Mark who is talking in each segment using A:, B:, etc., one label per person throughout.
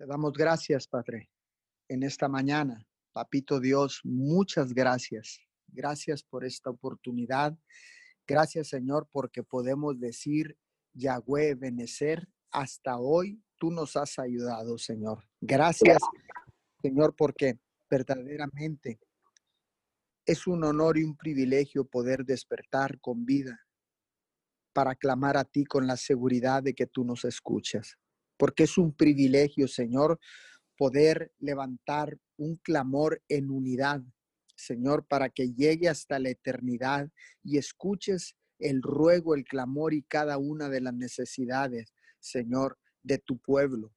A: Te damos gracias, Padre, en esta mañana. Papito Dios, muchas gracias. Gracias por esta oportunidad. Gracias, Señor, porque podemos decir, Yahweh, benecer, hasta hoy tú nos has ayudado, Señor. Gracias, Señor, porque verdaderamente es un honor y un privilegio poder despertar con vida para clamar a ti con la seguridad de que tú nos escuchas. Porque es un privilegio, Señor, poder levantar un clamor en unidad, Señor, para que llegue hasta la eternidad y escuches el ruego, el clamor y cada una de las necesidades, Señor, de tu pueblo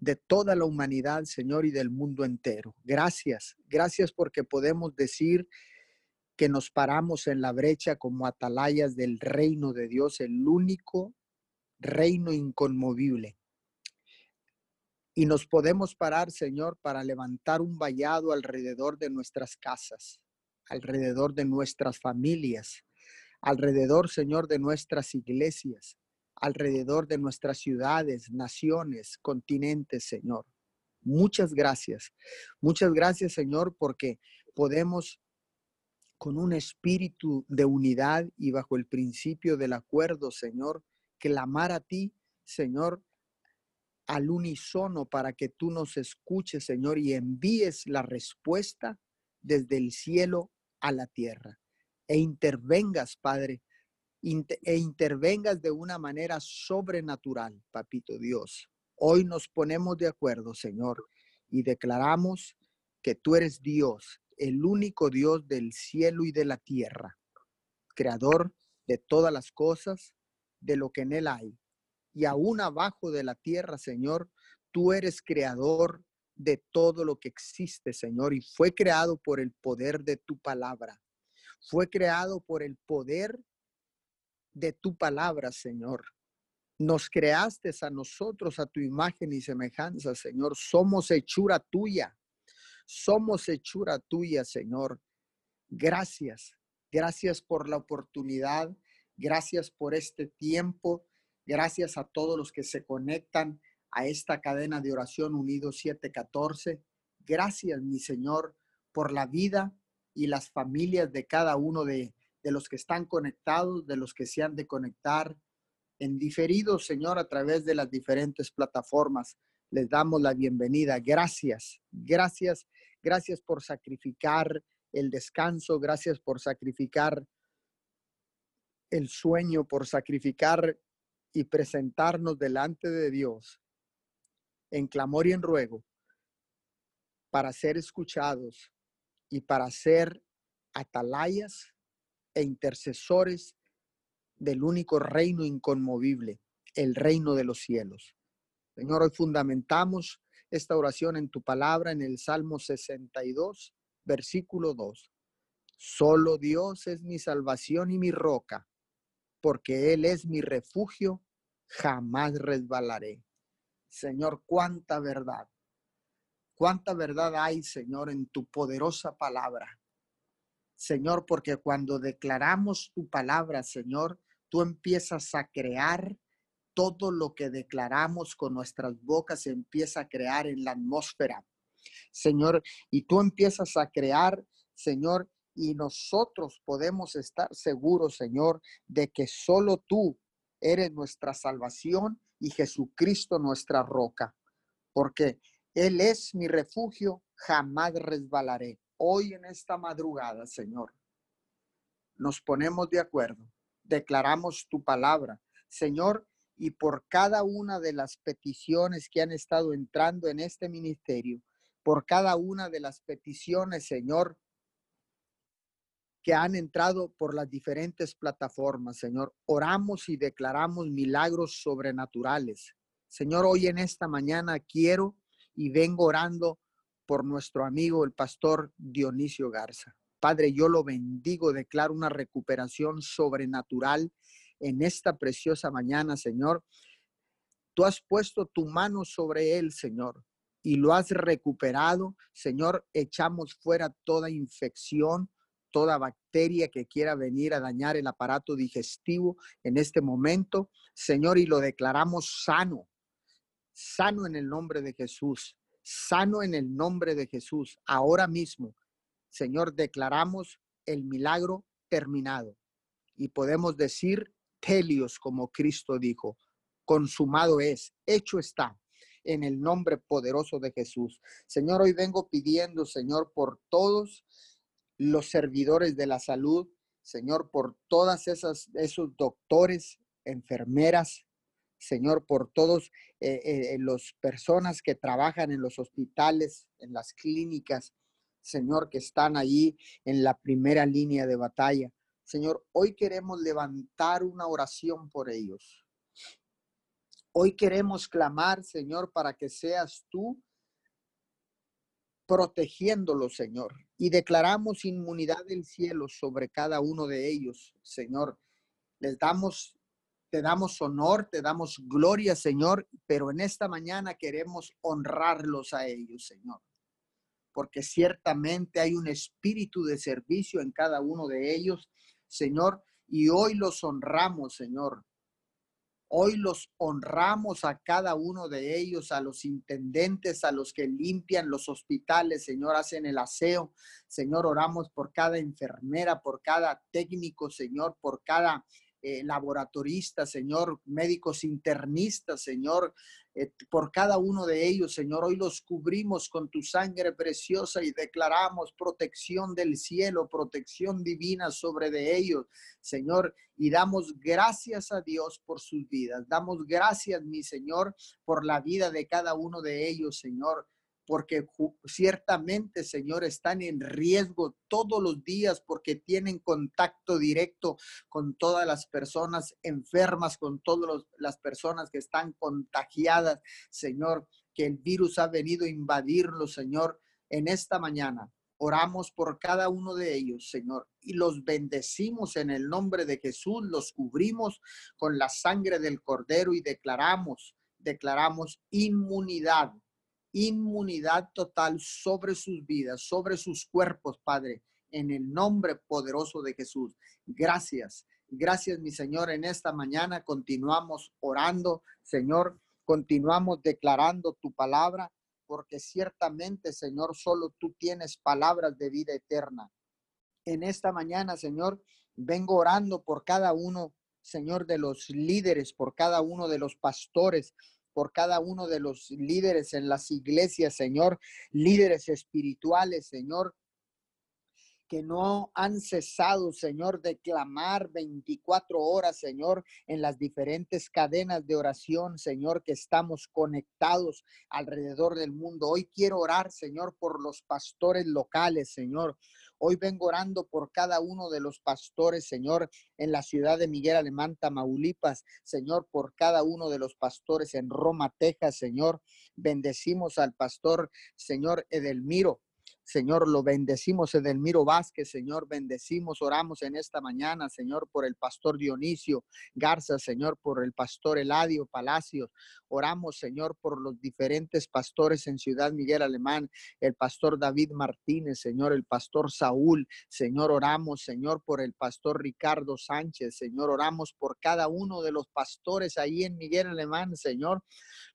A: de toda la humanidad, Señor, y del mundo entero. Gracias, gracias porque podemos decir que nos paramos en la brecha como atalayas del reino de Dios, el único reino inconmovible. Y nos podemos parar, Señor, para levantar un vallado alrededor de nuestras casas, alrededor de nuestras familias, alrededor, Señor, de nuestras iglesias, alrededor de nuestras ciudades, naciones, continentes, Señor. Muchas gracias. Muchas gracias, Señor, porque podemos con un espíritu de unidad y bajo el principio del acuerdo, Señor, clamar a ti, Señor, al unísono para que tú nos escuches, Señor, y envíes la respuesta desde el cielo a la tierra. E intervengas, Padre, e intervengas de una manera sobrenatural, papito Dios. Hoy nos ponemos de acuerdo, Señor, y declaramos que tú eres Dios, el único Dios del cielo y de la tierra, creador de todas las cosas, de lo que en él hay. Y aún abajo de la tierra, Señor, tú eres creador de todo lo que existe, Señor, y fue creado por el poder de tu palabra. Fue creado por el poder de tu palabra, Señor. Nos creaste a nosotros a tu imagen y semejanza, Señor. Somos hechura tuya. Somos hechura tuya, Señor. Gracias. Gracias por la oportunidad. Gracias por este tiempo. Gracias a todos los que se conectan a esta cadena de oración unido 714. Gracias, mi Señor, por la vida y las familias de cada uno de de los que están conectados, de los que se han de conectar en diferido, Señor, a través de las diferentes plataformas. Les damos la bienvenida. Gracias, gracias, gracias por sacrificar el descanso, gracias por sacrificar el sueño, por sacrificar y presentarnos delante de Dios en clamor y en ruego para ser escuchados y para ser atalayas e intercesores del único reino inconmovible, el reino de los cielos. Señor, hoy fundamentamos esta oración en tu palabra en el Salmo 62, versículo 2. Solo Dios es mi salvación y mi roca, porque Él es mi refugio, jamás resbalaré. Señor, cuánta verdad, cuánta verdad hay, Señor, en tu poderosa palabra. Señor, porque cuando declaramos tu palabra, Señor, tú empiezas a crear todo lo que declaramos con nuestras bocas, se empieza a crear en la atmósfera. Señor, y tú empiezas a crear, Señor, y nosotros podemos estar seguros, Señor, de que solo tú eres nuestra salvación y Jesucristo nuestra roca, porque Él es mi refugio, jamás resbalaré. Hoy en esta madrugada, Señor, nos ponemos de acuerdo, declaramos tu palabra, Señor, y por cada una de las peticiones que han estado entrando en este ministerio, por cada una de las peticiones, Señor, que han entrado por las diferentes plataformas, Señor. Oramos y declaramos milagros sobrenaturales. Señor, hoy en esta mañana quiero y vengo orando por nuestro amigo el pastor Dionisio Garza. Padre, yo lo bendigo, declaro una recuperación sobrenatural en esta preciosa mañana, Señor. Tú has puesto tu mano sobre él, Señor, y lo has recuperado. Señor, echamos fuera toda infección, toda bacteria que quiera venir a dañar el aparato digestivo en este momento, Señor, y lo declaramos sano sano en el nombre de Jesús, sano en el nombre de Jesús. Ahora mismo, Señor, declaramos el milagro terminado y podemos decir, telios, como Cristo dijo, consumado es, hecho está en el nombre poderoso de Jesús. Señor, hoy vengo pidiendo, Señor, por todos los servidores de la salud, Señor, por todas esas esos doctores, enfermeras, Señor, por todos eh, eh, los personas que trabajan en los hospitales, en las clínicas, Señor, que están allí en la primera línea de batalla. Señor, hoy queremos levantar una oración por ellos. Hoy queremos clamar, Señor, para que seas tú protegiéndolos, Señor. Y declaramos inmunidad del cielo sobre cada uno de ellos, Señor. Les damos, te damos honor, te damos gloria, Señor, pero en esta mañana queremos honrarlos a ellos, Señor porque ciertamente hay un espíritu de servicio en cada uno de ellos, Señor, y hoy los honramos, Señor. Hoy los honramos a cada uno de ellos, a los intendentes, a los que limpian los hospitales, Señor, hacen el aseo. Señor, oramos por cada enfermera, por cada técnico, Señor, por cada eh, laboratoristas, Señor, médicos internistas, Señor, por cada uno de ellos, Señor. Hoy los cubrimos con tu sangre preciosa y declaramos protección del cielo, protección divina sobre de ellos, Señor. Y damos gracias a Dios por sus vidas. Damos gracias, mi Señor, por la vida de cada uno de ellos, Señor porque ciertamente, Señor, están en riesgo todos los días porque tienen contacto directo con todas las personas enfermas, con todas las personas que están contagiadas, Señor, que el virus ha venido a invadirlos, Señor, en esta mañana. Oramos por cada uno de ellos, Señor, y los bendecimos en el nombre de Jesús, los cubrimos con la sangre del Cordero y declaramos, declaramos inmunidad inmunidad total sobre sus vidas, sobre sus cuerpos, Padre, en el nombre poderoso de Jesús. Gracias, gracias, mi Señor. En esta mañana continuamos orando, Señor, continuamos declarando tu palabra, porque ciertamente, Señor, solo tú tienes palabras de vida eterna. En esta mañana, Señor, vengo orando por cada uno, Señor, de los líderes, por cada uno de los pastores, por cada uno de los líderes en las iglesias, Señor, líderes espirituales, Señor, que no han cesado, Señor, de clamar 24 horas, Señor, en las diferentes cadenas de oración, Señor, que estamos conectados alrededor del mundo. Hoy quiero orar, Señor, por los pastores locales, Señor. Hoy vengo orando por cada uno de los pastores, Señor, en la ciudad de Miguel Alemán, Tamaulipas, Señor, por cada uno de los pastores en Roma, Texas, Señor. Bendecimos al pastor, Señor Edelmiro. Señor, lo bendecimos, Edelmiro Vázquez, Señor, bendecimos, oramos en esta mañana, Señor, por el pastor Dionisio Garza, Señor, por el pastor Eladio Palacios, oramos, Señor, por los diferentes pastores en Ciudad Miguel Alemán, el pastor David Martínez, Señor, el pastor Saúl, Señor, oramos, Señor, por el pastor Ricardo Sánchez, Señor, oramos por cada uno de los pastores ahí en Miguel Alemán, Señor,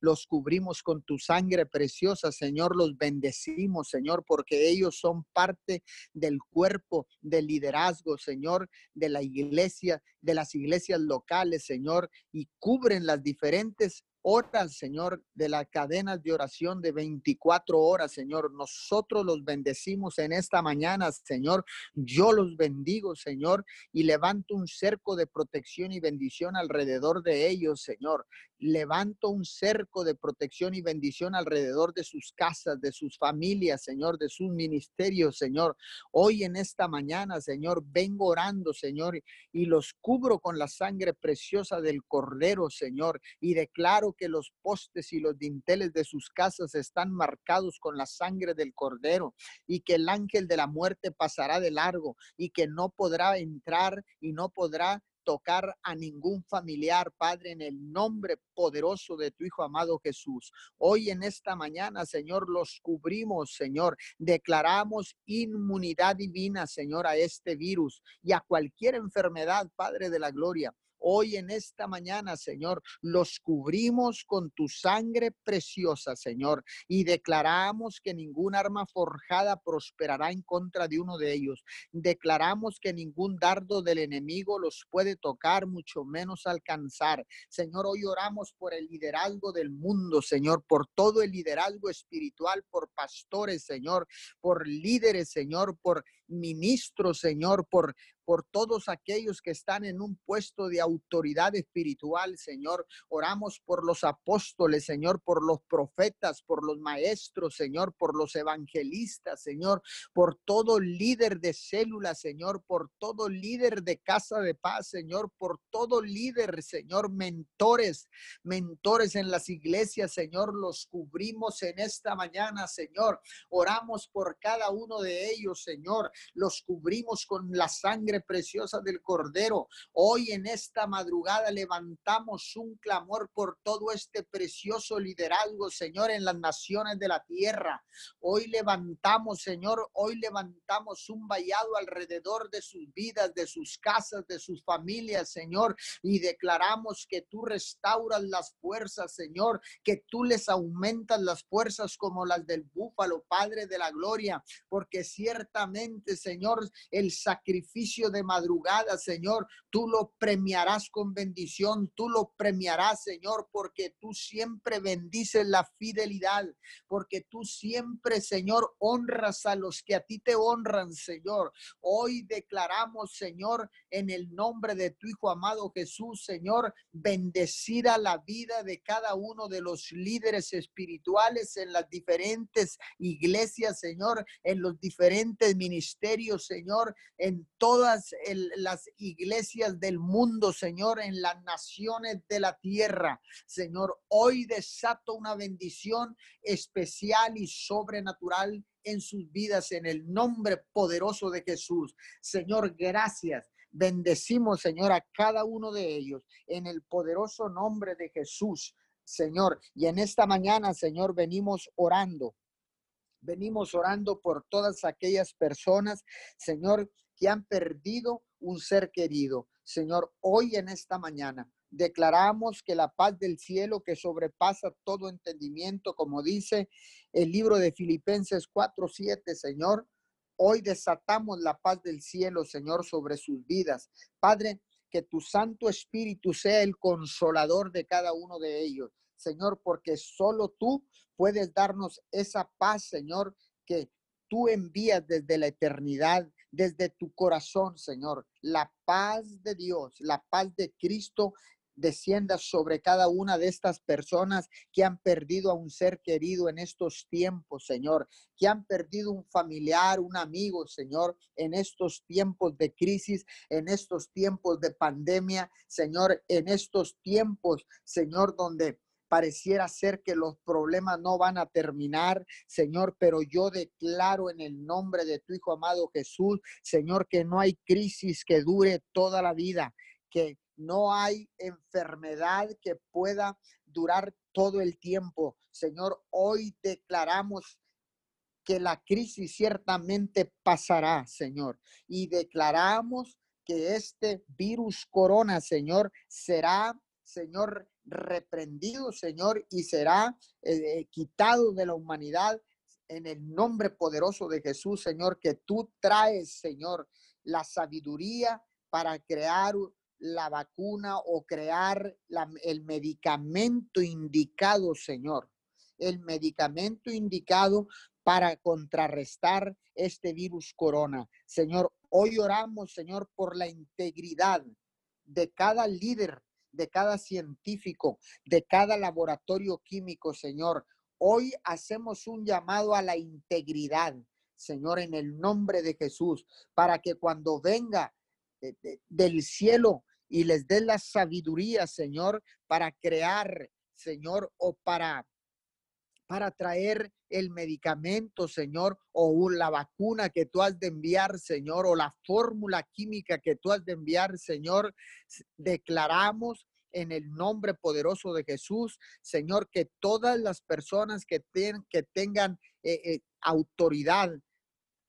A: los cubrimos con tu sangre preciosa, Señor, los bendecimos, Señor, porque ellos son parte del cuerpo del liderazgo, Señor, de la iglesia, de las iglesias locales, Señor, y cubren las diferentes horas, Señor, de la cadena de oración de 24 horas, Señor. Nosotros los bendecimos en esta mañana, Señor. Yo los bendigo, Señor, y levanto un cerco de protección y bendición alrededor de ellos, Señor. Levanto un cerco de protección y bendición alrededor de sus casas, de sus familias, Señor, de sus ministerios, Señor. Hoy en esta mañana, Señor, vengo orando, Señor, y los cubro con la sangre preciosa del Cordero, Señor, y declaro que los postes y los dinteles de sus casas están marcados con la sangre del Cordero, y que el ángel de la muerte pasará de largo, y que no podrá entrar y no podrá tocar a ningún familiar, Padre, en el nombre poderoso de tu Hijo amado Jesús. Hoy en esta mañana, Señor, los cubrimos, Señor. Declaramos inmunidad divina, Señor, a este virus y a cualquier enfermedad, Padre de la Gloria. Hoy en esta mañana, Señor, los cubrimos con tu sangre preciosa, Señor, y declaramos que ningún arma forjada prosperará en contra de uno de ellos. Declaramos que ningún dardo del enemigo los puede tocar, mucho menos alcanzar. Señor, hoy oramos por el liderazgo del mundo, Señor, por todo el liderazgo espiritual, por pastores, Señor, por líderes, Señor, por ministros, Señor, por por todos aquellos que están en un puesto de autoridad espiritual, Señor. Oramos por los apóstoles, Señor, por los profetas, por los maestros, Señor, por los evangelistas, Señor, por todo líder de célula, Señor, por todo líder de casa de paz, Señor, por todo líder, Señor, mentores, mentores en las iglesias, Señor, los cubrimos en esta mañana, Señor. Oramos por cada uno de ellos, Señor. Los cubrimos con la sangre preciosa del Cordero. Hoy en esta madrugada levantamos un clamor por todo este precioso liderazgo, Señor, en las naciones de la tierra. Hoy levantamos, Señor, hoy levantamos un vallado alrededor de sus vidas, de sus casas, de sus familias, Señor, y declaramos que tú restauras las fuerzas, Señor, que tú les aumentas las fuerzas como las del búfalo, Padre de la gloria, porque ciertamente, Señor, el sacrificio de madrugada, Señor, tú lo premiarás con bendición, tú lo premiarás, Señor, porque tú siempre bendices la fidelidad, porque tú siempre, Señor, honras a los que a ti te honran, Señor. Hoy declaramos, Señor, en el nombre de tu Hijo amado Jesús, Señor, bendecida la vida de cada uno de los líderes espirituales en las diferentes iglesias, Señor, en los diferentes ministerios, Señor, en todas las iglesias del mundo, Señor, en las naciones de la tierra. Señor, hoy desato una bendición especial y sobrenatural en sus vidas en el nombre poderoso de Jesús. Señor, gracias. Bendecimos, Señor, a cada uno de ellos en el poderoso nombre de Jesús, Señor. Y en esta mañana, Señor, venimos orando. Venimos orando por todas aquellas personas, Señor, que han perdido un ser querido. Señor, hoy en esta mañana declaramos que la paz del cielo que sobrepasa todo entendimiento, como dice el libro de Filipenses 4:7, Señor, hoy desatamos la paz del cielo, Señor, sobre sus vidas. Padre, que tu Santo Espíritu sea el consolador de cada uno de ellos. Señor, porque solo tú puedes darnos esa paz, Señor, que tú envías desde la eternidad desde tu corazón, Señor. La paz de Dios, la paz de Cristo descienda sobre cada una de estas personas que han perdido a un ser querido en estos tiempos, Señor, que han perdido un familiar, un amigo, Señor, en estos tiempos de crisis, en estos tiempos de pandemia, Señor, en estos tiempos, Señor, donde Pareciera ser que los problemas no van a terminar, Señor, pero yo declaro en el nombre de tu Hijo amado Jesús, Señor, que no hay crisis que dure toda la vida, que no hay enfermedad que pueda durar todo el tiempo. Señor, hoy declaramos que la crisis ciertamente pasará, Señor, y declaramos que este virus corona, Señor, será, Señor, reprendido, Señor, y será eh, quitado de la humanidad en el nombre poderoso de Jesús, Señor, que tú traes, Señor, la sabiduría para crear la vacuna o crear el medicamento indicado, Señor. El medicamento indicado para contrarrestar este virus corona. Señor, hoy oramos, Señor, por la integridad de cada líder de cada científico, de cada laboratorio químico, Señor. Hoy hacemos un llamado a la integridad, Señor, en el nombre de Jesús, para que cuando venga del cielo y les dé la sabiduría, Señor, para crear, Señor, o para para traer el medicamento, Señor, o la vacuna que tú has de enviar, Señor, o la fórmula química que tú has de enviar, Señor, declaramos en el nombre poderoso de Jesús, Señor, que todas las personas que, tengan eh, eh, autoridad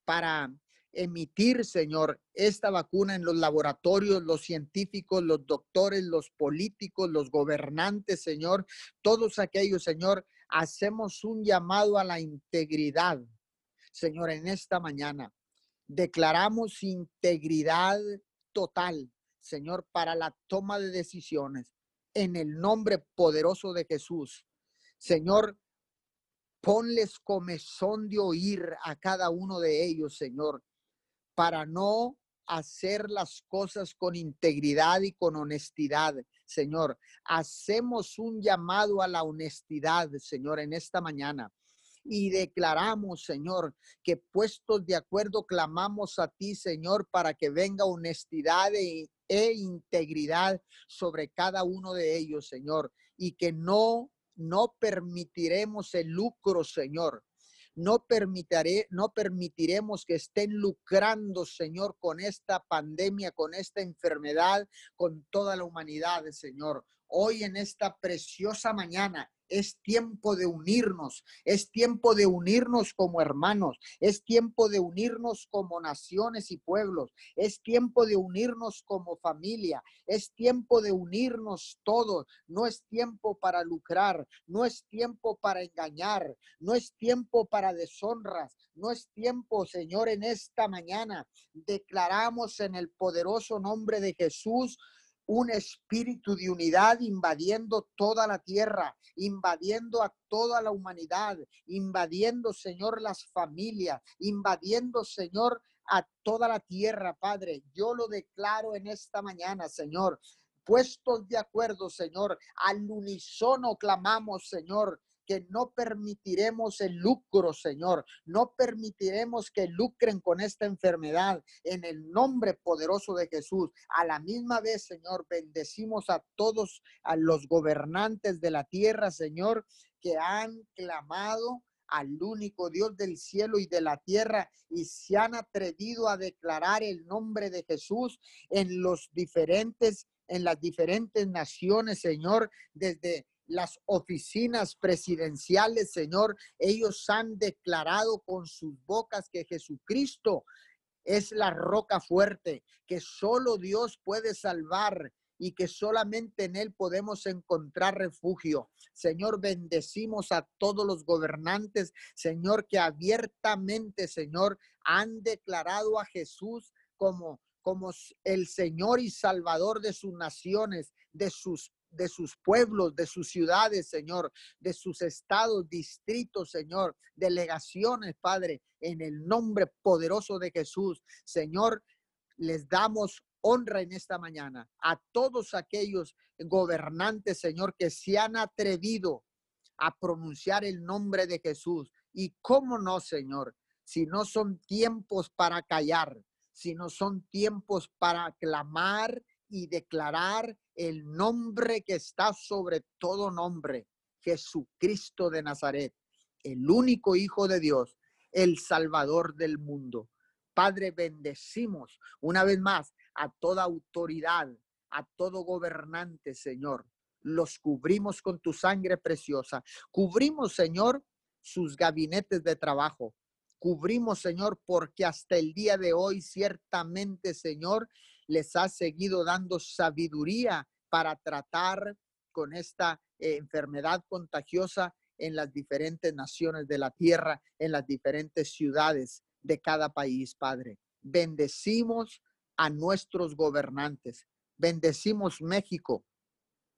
A: para emitir, Señor, esta vacuna en los laboratorios, los científicos, los doctores, los políticos, los gobernantes, Señor, todos aquellos, Señor, hacemos un llamado a la integridad, Señor, en esta mañana. Declaramos integridad total, Señor, para la toma de decisiones en el nombre poderoso de Jesús. Señor, ponles comezón de oír a cada uno de ellos, Señor para no hacer las cosas con integridad y con honestidad, Señor. Hacemos un llamado a la honestidad, Señor, en esta mañana. Y declaramos, Señor, que puestos de acuerdo, clamamos a ti, Señor, para que venga honestidad e, e integridad sobre cada uno de ellos, Señor. Y que no, no permitiremos el lucro, Señor no permitiré, no permitiremos que estén lucrando, Señor, con esta pandemia, con esta enfermedad, con toda la humanidad, Señor. Hoy en esta preciosa mañana es tiempo de unirnos, es tiempo de unirnos como hermanos, es tiempo de unirnos como naciones y pueblos, es tiempo de unirnos como familia, es tiempo de unirnos todos, no es tiempo para lucrar, no es tiempo para engañar, no es tiempo para deshonras, no es tiempo, Señor, en esta mañana. Declaramos en el poderoso nombre de Jesús un espíritu de unidad invadiendo toda la tierra, invadiendo a toda la humanidad, invadiendo, Señor, las familias, invadiendo, Señor, a toda la tierra, Padre. Yo lo declaro en esta mañana, Señor. Puestos de acuerdo, Señor, al unísono clamamos, Señor, que no permitiremos el lucro, Señor. No permitiremos que lucren con esta enfermedad en el nombre poderoso de Jesús. A la misma vez, Señor, bendecimos a todos, a los gobernantes de la tierra, Señor, que han clamado al único Dios del cielo y de la tierra y se han atrevido a declarar el nombre de Jesús en los diferentes en las diferentes naciones, Señor, desde las oficinas presidenciales, Señor, ellos han declarado con sus bocas que Jesucristo es la roca fuerte, que solo Dios puede salvar y que solamente en Él podemos encontrar refugio. Señor, bendecimos a todos los gobernantes, Señor, que abiertamente, Señor, han declarado a Jesús como como el Señor y Salvador de sus naciones, de sus de sus pueblos, de sus ciudades, Señor, de sus estados, distritos, Señor, delegaciones, Padre, en el nombre poderoso de Jesús. Señor, les damos honra en esta mañana a todos aquellos gobernantes, Señor, que se han atrevido a pronunciar el nombre de Jesús. Y cómo no, Señor, si no son tiempos para callar, si no son tiempos para clamar y declarar el nombre que está sobre todo nombre, Jesucristo de Nazaret, el único Hijo de Dios, el Salvador del mundo. Padre, bendecimos una vez más a toda autoridad, a todo gobernante, Señor. Los cubrimos con tu sangre preciosa. Cubrimos, Señor, sus gabinetes de trabajo. Cubrimos, Señor, porque hasta el día de hoy, ciertamente, Señor, les ha seguido dando sabiduría para tratar con esta eh, enfermedad contagiosa en las diferentes naciones de la tierra, en las diferentes ciudades de cada país, Padre. Bendecimos a nuestros gobernantes. Bendecimos México.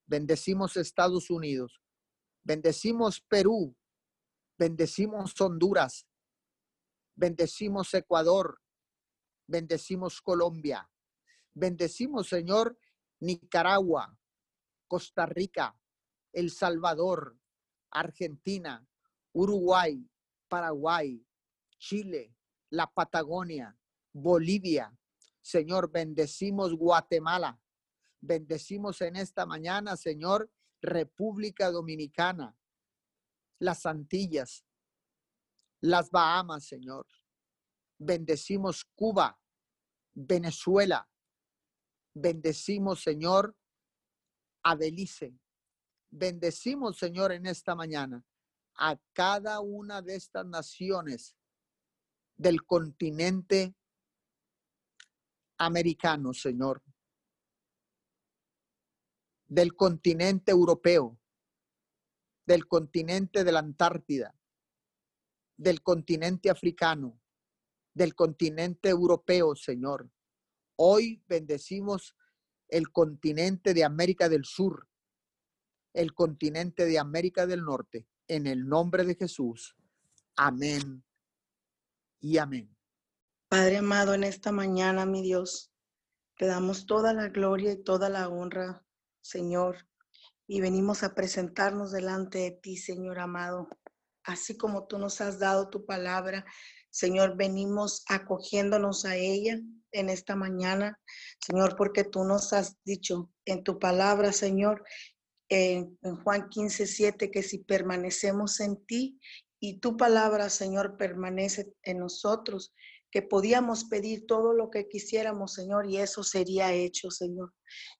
A: Bendecimos Estados Unidos. Bendecimos Perú. Bendecimos Honduras. Bendecimos Ecuador. Bendecimos Colombia. Bendecimos, Señor, Nicaragua, Costa Rica, El Salvador, Argentina, Uruguay, Paraguay, Chile, la Patagonia, Bolivia. Señor, bendecimos Guatemala. Bendecimos en esta mañana, Señor, República Dominicana, las Antillas, las Bahamas, Señor. Bendecimos Cuba, Venezuela, Bendecimos, Señor, a Belice. Bendecimos, Señor, en esta mañana a cada una de estas naciones del continente americanos, Señor, del continente europeo, del continente de la Antártida, del continente africano, del continente europeo, Señor. Hoy bendecimos el continente de América del Sur, el continente de América del Norte, en el nombre de Jesús. Amén y amén.
B: Padre amado, en esta mañana, mi Dios, te damos toda la gloria y toda la honra, Señor, y venimos a presentarnos delante de ti, Señor amado, así como tú nos has dado tu palabra. Señor, venimos acogiéndonos a ella en esta mañana, Señor, porque tú nos has dicho en tu palabra, Señor, en, Juan 15, 7, que si permanecemos en ti y tu palabra, Señor, permanece en nosotros, que podíamos pedir todo lo que quisiéramos, Señor, y eso sería hecho, Señor.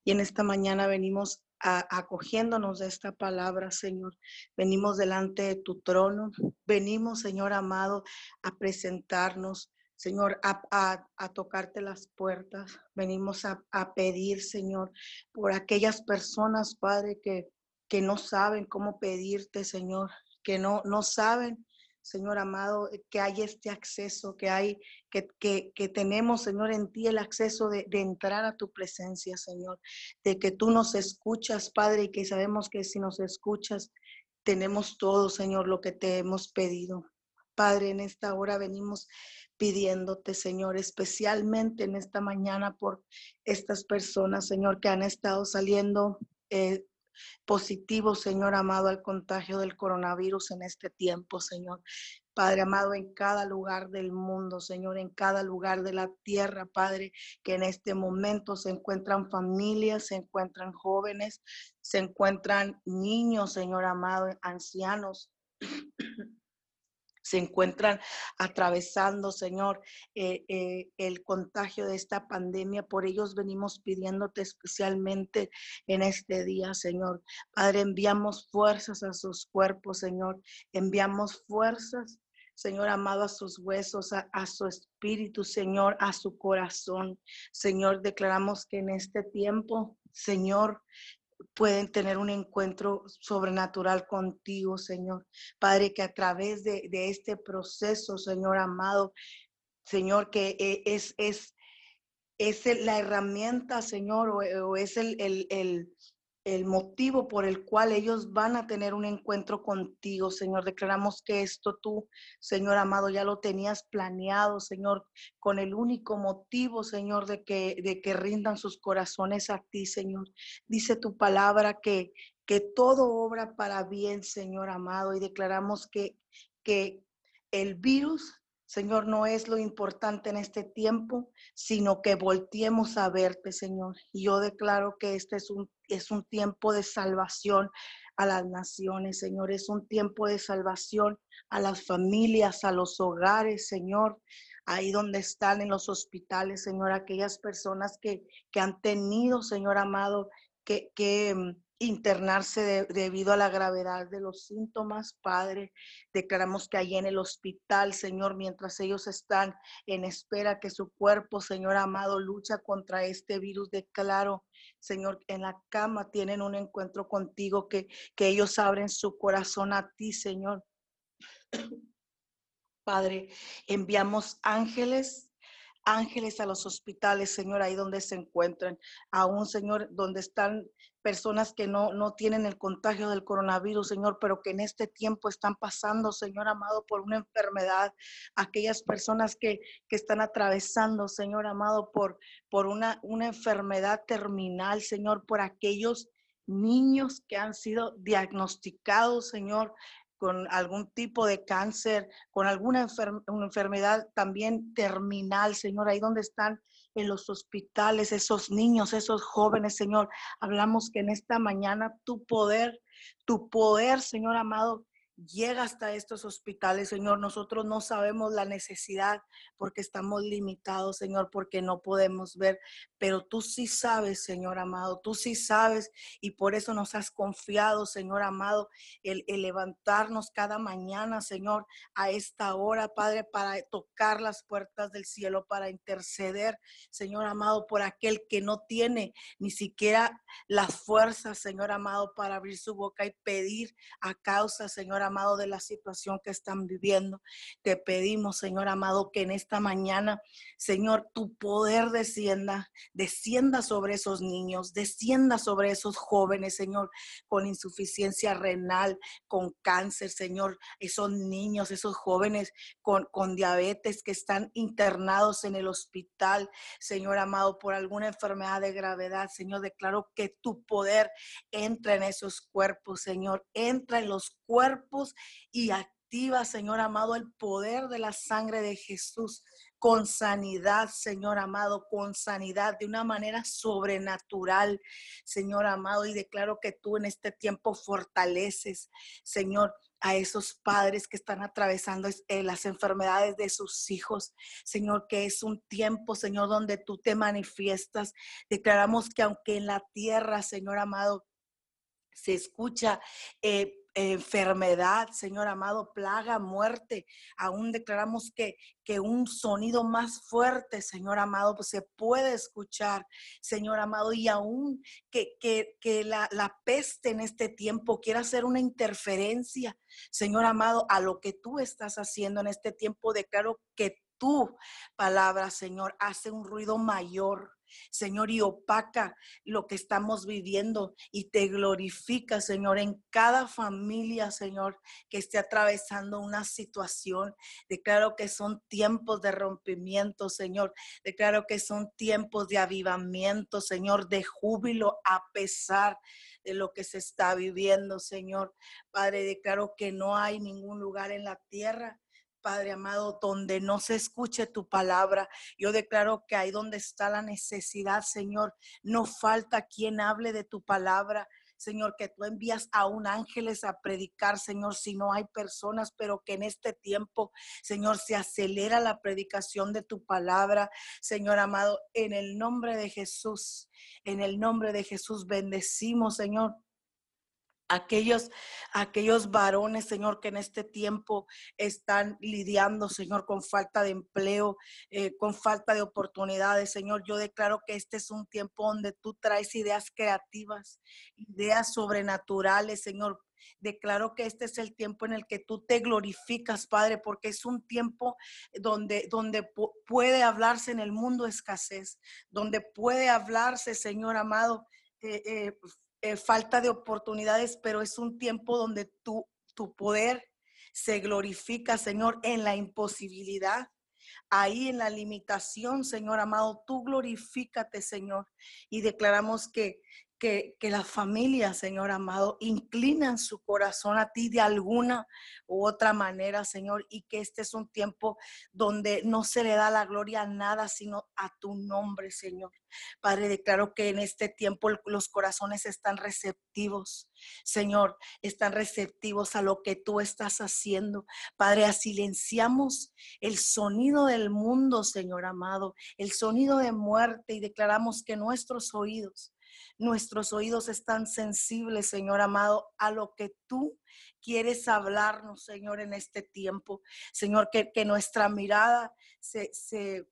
B: Y en esta mañana venimos acogiéndonos de esta palabra, Señor. Venimos delante de tu trono, venimos, Señor amado, a presentarnos, Señor, a, tocarte las puertas. Venimos a, pedir, Señor, por aquellas personas, Padre, que, que no saben cómo pedirte, Señor, que no, no saben Señor amado, que hay este acceso, que hay, que, que, tenemos, Señor, en ti el acceso de, de, entrar a tu presencia, Señor, de que tú nos escuchas, Padre, y que sabemos que si nos escuchas, tenemos todo, Señor, lo que te hemos pedido. Padre, en esta hora venimos pidiéndote, Señor, especialmente en esta mañana por estas personas, Señor, que han estado saliendo eh, positivo, Señor amado, al contagio del coronavirus en este tiempo, Señor. Padre amado, en cada lugar del mundo, Señor, en cada lugar de la tierra, Padre, que en este momento se encuentran familias, se encuentran jóvenes, se encuentran niños, Señor amado, ancianos se encuentran atravesando, Señor, eh, eh, el contagio de esta pandemia. Por ellos venimos pidiéndote especialmente en este día, Señor. Padre, enviamos fuerzas a sus cuerpos, Señor. Enviamos fuerzas. Señor amado, a sus huesos, a, a, su espíritu, Señor, a su corazón. Señor, declaramos que en este tiempo, Señor, pueden tener un encuentro sobrenatural contigo, Señor. Padre, que a través de, este proceso, Señor amado, Señor, que eh, es, es, es la herramienta, Señor, o, es el, el, el motivo por el cual ellos van a tener un encuentro contigo, Señor. Declaramos que esto tú, Señor amado, ya lo tenías planeado, Señor, con el único motivo, Señor, de que, de que rindan sus corazones a ti, Señor. Dice tu palabra que, que todo obra para bien, Señor amado, y declaramos que, que el virus Señor, no es lo importante en este tiempo, sino que volteemos a verte, Señor. Y yo declaro que este es un, es un tiempo de salvación a las naciones, Señor. Es un tiempo de salvación a las familias, a los hogares, Señor. Ahí donde están en los hospitales, Señor, aquellas personas que, que han tenido, Señor amado, que, que internarse debido a la gravedad de los síntomas, Padre. Declaramos que allí en el hospital, Señor, mientras ellos están en espera que su cuerpo, Señor amado, lucha contra este virus, declaro, Señor, en la cama tienen un encuentro contigo, que, que ellos abren su corazón a ti, Señor. Padre, enviamos ángeles ángeles a los hospitales, Señor, ahí donde se encuentran, aún, Señor, donde están personas que no, no tienen el contagio del coronavirus, Señor, pero que en este tiempo están pasando, Señor amado, por una enfermedad, aquellas personas que, que están atravesando, Señor amado, por, por una, una enfermedad terminal, Señor, por aquellos niños que han sido diagnosticados, Señor, con algún tipo de cáncer, con alguna enfermedad también terminal, Señor, ahí donde están en los hospitales, esos niños, esos jóvenes, Señor. Hablamos que en esta mañana tu poder, tu poder, Señor amado, llega hasta estos hospitales, Señor. Nosotros no sabemos la necesidad porque estamos limitados, Señor, porque no podemos ver, pero tú sí sabes, Señor amado, tú sí sabes y por eso nos has confiado, Señor amado, el, levantarnos cada mañana, Señor, a esta hora, Padre, para tocar las puertas del cielo, para interceder, Señor amado, por aquel que no tiene ni siquiera las fuerzas, Señor amado, para abrir su boca y pedir a causa, Señor amado, de la situación que están viviendo. Te pedimos, Señor amado, que en esta mañana, Señor, tu poder descienda, descienda sobre esos niños, descienda sobre esos jóvenes, Señor, con insuficiencia renal, con cáncer, Señor, esos niños, esos jóvenes con, con diabetes que están internados en el hospital, Señor amado, por alguna enfermedad de gravedad, Señor, declaro que tu poder entra en esos cuerpos, Señor, entra en los cuerpos y activa, Señor amado, el poder de la sangre de Jesús con sanidad, Señor amado, con sanidad de una manera sobrenatural, Señor amado, y declaro que tú en este tiempo fortaleces, Señor, a esos padres que están atravesando eh, las enfermedades de sus hijos. Señor, que es un tiempo, Señor, donde tú te manifiestas. Declaramos que aunque en la tierra, Señor amado, se escucha eh, enfermedad, Señor amado, plaga, muerte. Aún declaramos que, que un sonido más fuerte, Señor amado, pues se puede escuchar, Señor amado, y aún que, que, que la, la peste en este tiempo quiera hacer una interferencia, Señor amado, a lo que tú estás haciendo en este tiempo, declaro que tu palabra, Señor, hace un ruido mayor Señor, y opaca lo que estamos viviendo y te glorifica, Señor, en cada familia, Señor, que esté atravesando una situación. Declaro que son tiempos de rompimiento, Señor. Declaro que son tiempos de avivamiento, Señor, de júbilo a pesar de lo que se está viviendo, Señor. Padre, declaro que no hay ningún lugar en la tierra Padre amado, donde no se escuche tu palabra. Yo declaro que ahí donde está la necesidad, Señor, no falta quien hable de tu palabra. Señor, que tú envías a un ángeles a predicar, Señor, si no hay personas, pero que en este tiempo, Señor, se acelera la predicación de tu palabra, Señor amado, en el nombre de Jesús, en el nombre de Jesús, bendecimos, Señor aquellos, aquellos varones, Señor, que en este tiempo están lidiando, Señor, con falta de empleo, eh, con falta de oportunidades, Señor. Yo declaro que este es un tiempo donde tú traes ideas creativas, ideas sobrenaturales, Señor. Declaro que este es el tiempo en el que tú te glorificas, Padre, porque es un tiempo donde, donde puede hablarse en el mundo escasez, donde puede hablarse, Señor amado, eh, eh, eh, falta de oportunidades, pero es un tiempo donde tu, tu poder se glorifica, Señor, en la imposibilidad. Ahí en la limitación, Señor amado, tú glorifícate, Señor. Y declaramos que, que, que la familia, Señor amado, inclinan su corazón a ti de alguna u otra manera, Señor, y que este es un tiempo donde no se le da la gloria a nada, sino a tu nombre, Señor. Padre, declaro que en este tiempo los corazones están receptivos, Señor, están receptivos a lo que tú estás haciendo. Padre, silenciamos el sonido del mundo, Señor amado, el sonido de muerte y declaramos que nuestros oídos Nuestros oídos están sensibles, Señor amado, a lo que tú quieres hablarnos, Señor, en este tiempo. Señor, que, que nuestra mirada se, se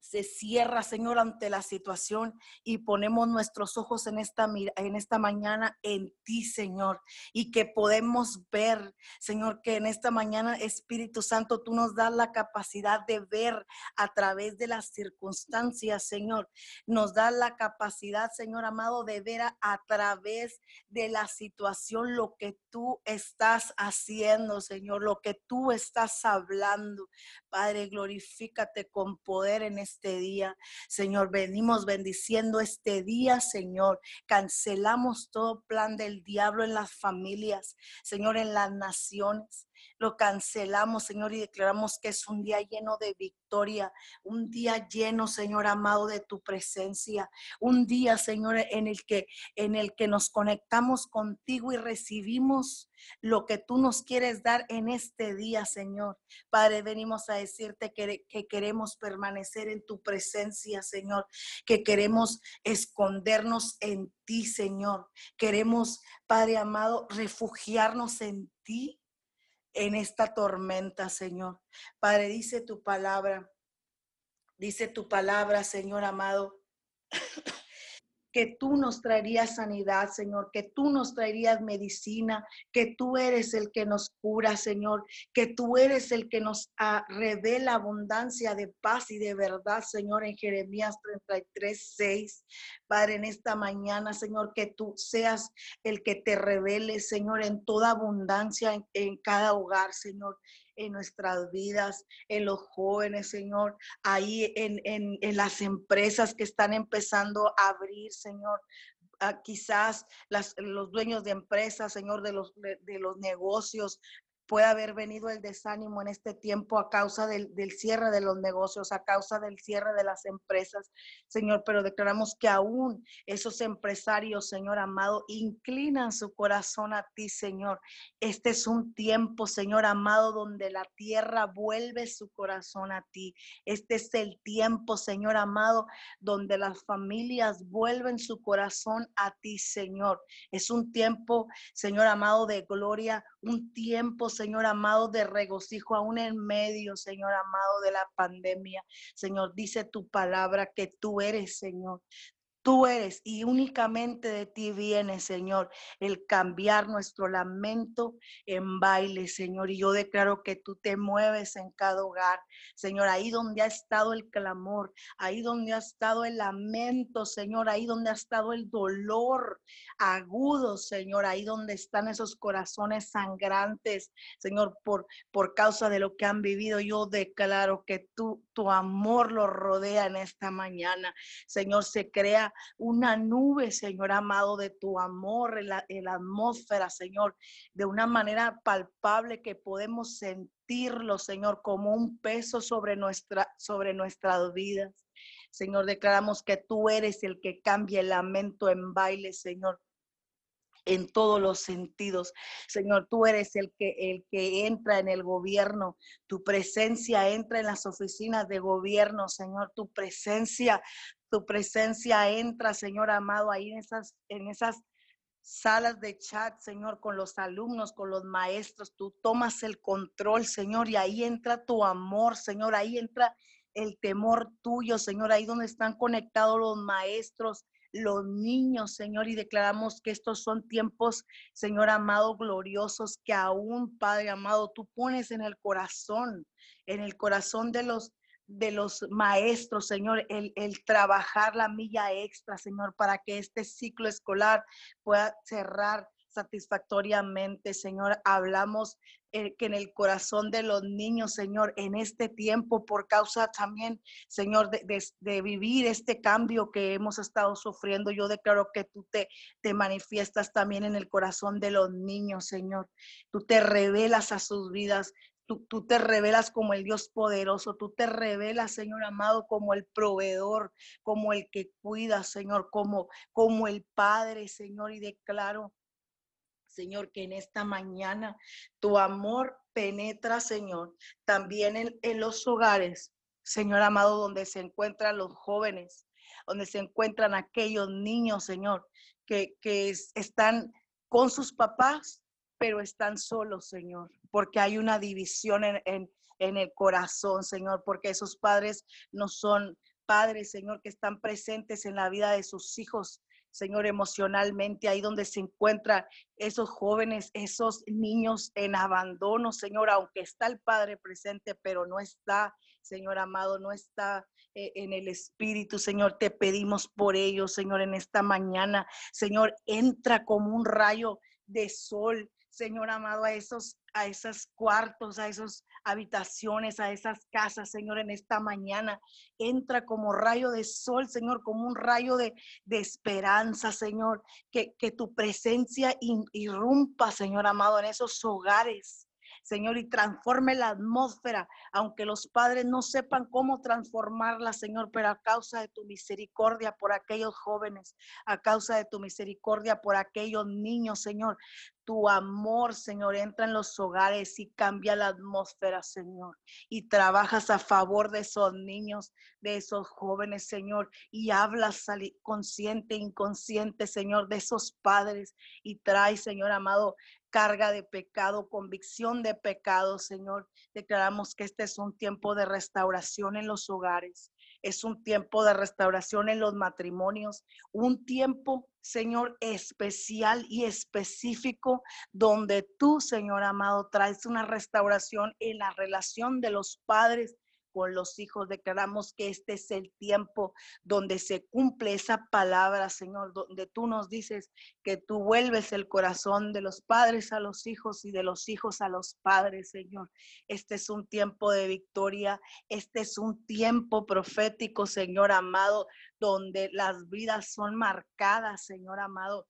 B: se cierra, Señor, ante la situación y ponemos nuestros ojos en esta, en esta mañana en ti, Señor, y que podemos ver, Señor, que en esta mañana, Espíritu Santo, tú nos das la capacidad de ver a través de las circunstancias, Señor. Nos das la capacidad, Señor amado, de ver a, a través de la situación lo que tú estás haciendo, Señor, lo que tú estás hablando. Padre, glorifícate con poder en este día. Señor, venimos bendiciendo este día, Señor. Cancelamos todo plan del diablo en las familias, Señor, en las naciones. Lo cancelamos, Señor, y declaramos que es un día lleno de victoria, un día lleno, Señor amado, de tu presencia, un día, Señor, en el que en el que nos conectamos contigo y recibimos lo que tú nos quieres dar en este día, Señor. Padre, venimos a decirte que, que queremos permanecer en tu presencia, Señor, que queremos escondernos en ti, Señor. Queremos, Padre amado, refugiarnos en ti en esta tormenta, Señor. Padre, dice tu palabra, dice tu palabra, Señor amado, que tú nos traerías sanidad, Señor, que tú nos traerías medicina, que tú eres el que nos cura, Señor, que tú eres el que nos ah, revela abundancia de paz y de verdad, Señor, en Jeremías 33, 6. Padre, en esta mañana, Señor, que tú seas el que te revele, Señor, en toda abundancia en, en cada hogar, Señor en nuestras vidas, en los jóvenes, Señor, ahí en, en, en las empresas que están empezando a abrir, Señor. Ah, quizás las, los dueños de empresas, Señor, de los, de los negocios, puede haber venido el desánimo en este tiempo a causa del, cierre de los negocios, a causa del cierre de las empresas, Señor, pero declaramos que aún esos empresarios, Señor amado, inclinan su corazón a ti, Señor. Este es un tiempo, Señor amado, donde la tierra vuelve su corazón a ti. Este es el tiempo, Señor amado, donde las familias vuelven su corazón a ti, Señor. Es un tiempo, Señor amado, de gloria, un tiempo, Señor amado, de regocijo aún en medio, Señor amado, de la pandemia. Señor, dice tu palabra que tú eres, Señor. Tú eres y únicamente de ti viene, Señor, el cambiar nuestro lamento en baile, Señor. Y yo declaro que tú te mueves en cada hogar, Señor, ahí donde ha estado el clamor, ahí donde ha estado el lamento, Señor, ahí donde ha estado el dolor agudo, Señor, ahí donde están esos corazones sangrantes, Señor, por, por causa de lo que han vivido. Yo declaro que tú, tu amor los rodea en esta mañana. Señor, se crea una nube, Señor amado, de tu amor en la, atmósfera, Señor, de una manera palpable que podemos sentirlo, Señor, como un peso sobre, nuestra, sobre nuestras vidas. Señor, declaramos que tú eres el que cambia el lamento en baile, Señor en todos los sentidos. Señor, tú eres el que, el que entra en el gobierno, tu presencia entra en las oficinas de gobierno, Señor, tu presencia, tu presencia entra, Señor amado, ahí en esas, en esas salas de chat, Señor, con los alumnos, con los maestros, tú tomas el control, Señor, y ahí entra tu amor, Señor, ahí entra el temor tuyo, Señor, ahí donde están conectados los maestros, los niños, Señor, y declaramos que estos son tiempos, Señor amado, gloriosos, que aún, Padre amado, tú pones en el corazón, en el corazón de los de los maestros, Señor, el, el, trabajar la milla extra, Señor, para que este ciclo escolar pueda cerrar satisfactoriamente, Señor. Hablamos eh, que en el corazón de los niños, Señor, en este tiempo, por causa también, Señor, de, vivir este cambio que hemos estado sufriendo, yo declaro que tú te, te manifiestas también en el corazón de los niños, Señor. Tú te revelas a sus vidas, Tú, tú, te revelas como el Dios poderoso, tú te revelas, Señor amado, como el proveedor, como el que cuida, Señor, como, como el Padre, Señor, y declaro Señor, que en esta mañana tu amor penetra, Señor, también en, los hogares, Señor amado, donde se encuentran los jóvenes, donde se encuentran aquellos niños, Señor, que, que están con sus papás, pero están solos, Señor, porque hay una división en, en, en el corazón, Señor, porque esos padres no son padres, Señor, que están presentes en la vida de sus hijos, Señor, emocionalmente, ahí donde se encuentran esos jóvenes, esos niños en abandono, Señor, aunque está el Padre presente, pero no está, Señor amado, no está eh, en el Espíritu, Señor, te pedimos por ellos, Señor, en esta mañana, Señor, entra como un rayo de sol, Señor amado, a esos, a esos cuartos, a esas habitaciones, a esas casas, Señor, en esta mañana. Entra como rayo de sol, Señor, como un rayo de, esperanza, Señor. Que, que tu presencia irrumpa, Señor amado, en esos hogares. Señor, y transforme la atmósfera, aunque los padres no sepan cómo transformarla, Señor, pero a causa de tu misericordia por aquellos jóvenes, a causa de tu misericordia por aquellos niños, Señor, tu amor, Señor, entra en los hogares y cambia la atmósfera, Señor. Y trabajas a favor de esos niños, de esos jóvenes, Señor. Y hablas consciente, inconsciente, Señor, de esos padres. Y trae, Señor amado, carga de pecado, convicción de pecado, Señor. Declaramos que este es un tiempo de restauración en los hogares. Es un tiempo de restauración en los matrimonios, un tiempo, Señor, especial y específico donde tú, Señor amado, traes una restauración en la relación de los padres con los hijos. Declaramos que este es el tiempo donde se cumple esa palabra, Señor, donde tú nos dices que tú vuelves el corazón de los padres a los hijos y de los hijos a los padres, Señor. Este es un tiempo de victoria, este es un tiempo profético, Señor amado, donde las vidas son marcadas, Señor amado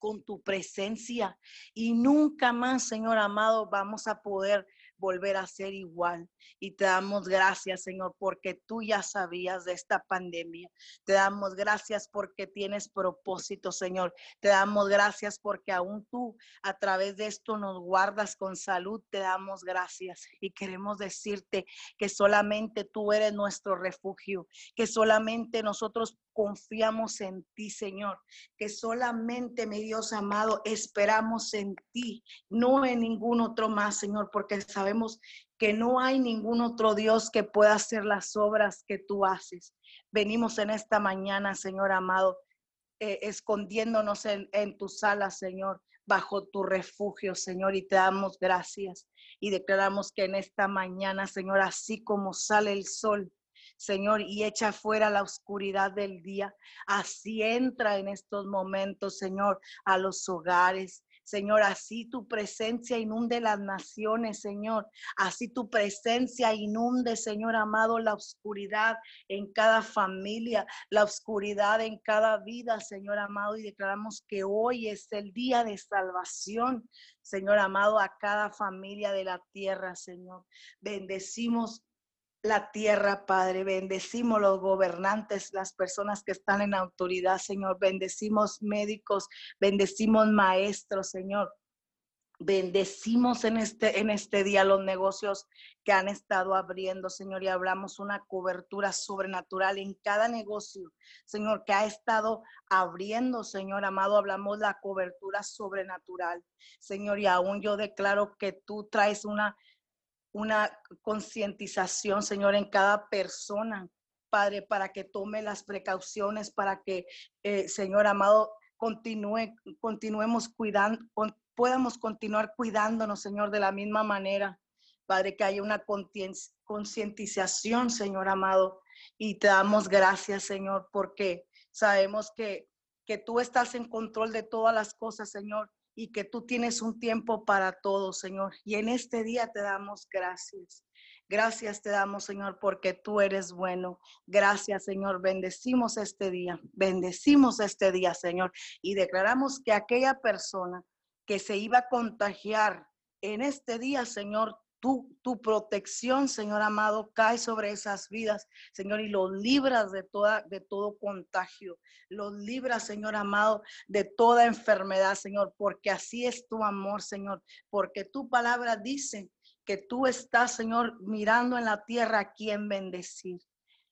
B: con tu presencia y nunca más, Señor amado, vamos a poder volver a ser igual. Y te damos gracias, Señor, porque tú ya sabías de esta pandemia. Te damos gracias porque tienes propósito, Señor. Te damos gracias porque aún tú a través de esto nos guardas con salud. Te damos gracias y queremos decirte que solamente tú eres nuestro refugio, que solamente nosotros confiamos en ti, Señor, que solamente, mi Dios amado, esperamos en ti, no en ningún otro más, Señor, porque sabemos que no hay ningún otro Dios que pueda hacer las obras que tú haces. Venimos en esta mañana, Señor amado, eh, escondiéndonos en, en tu sala, Señor, bajo tu refugio, Señor, y te damos gracias. Y declaramos que en esta mañana, Señor, así como sale el sol, Señor, y echa fuera la oscuridad del día. Así entra en estos momentos, Señor, a los hogares, Señor, así tu presencia inunde las naciones, Señor. Así tu presencia inunde, Señor amado, la oscuridad en cada familia, la oscuridad en cada vida, Señor amado. Y declaramos que hoy es el día de salvación, Señor amado, a cada familia de la tierra, Señor. Bendecimos la tierra, Padre. Bendecimos los gobernantes, las personas que están en autoridad, Señor. Bendecimos médicos, bendecimos maestros, Señor. Bendecimos en este, en este día los negocios que han estado abriendo, Señor, y hablamos una cobertura sobrenatural en cada negocio, Señor, que ha estado abriendo, Señor amado, hablamos la cobertura sobrenatural, Señor, y aún yo declaro que tú traes una una concientización, Señor, en cada persona, Padre, para que tome las precauciones, para que, eh, Señor amado, continúe, continuemos cuidando, podamos continuar cuidándonos, Señor, de la misma manera. Padre, que haya una concientización, Señor amado, y te damos gracias, Señor, porque sabemos que, que tú estás en control de todas las cosas, Señor, y que tú tienes un tiempo para todo, Señor. Y en este día te damos gracias. Gracias te damos, Señor, porque tú eres bueno. Gracias, Señor. Bendecimos este día. Bendecimos este día, Señor. Y declaramos que aquella persona que se iba a contagiar en este día, Señor, tu, tu protección, Señor amado, cae sobre esas vidas, Señor, y los libras de, toda, de todo contagio. Los libras, Señor amado, de toda enfermedad, Señor, porque así es tu amor, Señor, porque tu palabra dice que tú estás, Señor, mirando en la tierra a quien bendecir.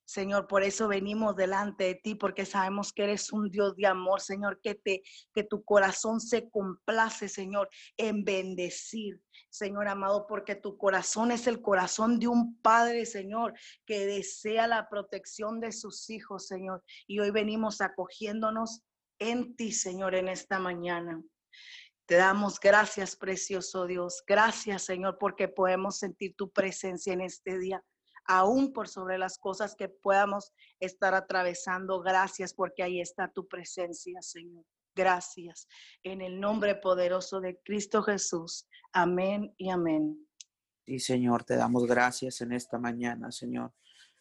B: Señor, por eso venimos delante de ti, porque sabemos que eres un Dios de amor, Señor, que te que tu corazón se complace, Señor, en bendecir, Señor amado, porque tu corazón es el corazón de un padre, Señor, que desea la protección de sus hijos, Señor. Y hoy venimos acogiéndonos en ti, Señor, en esta mañana. Te damos gracias, precioso Dios. Gracias, Señor, porque podemos sentir tu presencia en este día aún por sobre las cosas que podamos estar atravesando. Gracias porque ahí está tu presencia, Señor. Gracias. En el nombre poderoso de Cristo Jesús. Amén y amén.
A: Sí, Señor, te damos gracias en esta mañana, Señor.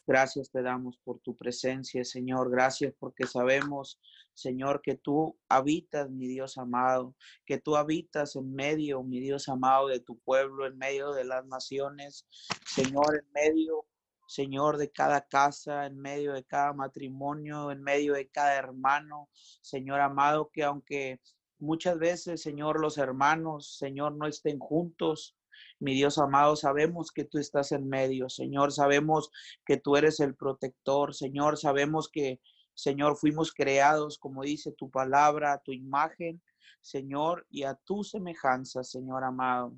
C: Gracias te damos por tu presencia, Señor. Gracias porque sabemos, Señor, que tú habitas, mi Dios amado, que tú habitas en medio, mi Dios amado, de tu pueblo, en medio de las naciones, Señor, en medio, Señor, de cada casa, en medio de cada matrimonio, en medio de cada hermano, Señor amado, que aunque muchas veces, Señor, los hermanos, Señor, no estén juntos, mi Dios amado, sabemos que tú estás en medio, Señor, sabemos que tú eres el protector, Señor, sabemos que, Señor, fuimos creados, como dice tu palabra, a tu imagen, Señor, y a tu semejanza, Señor amado.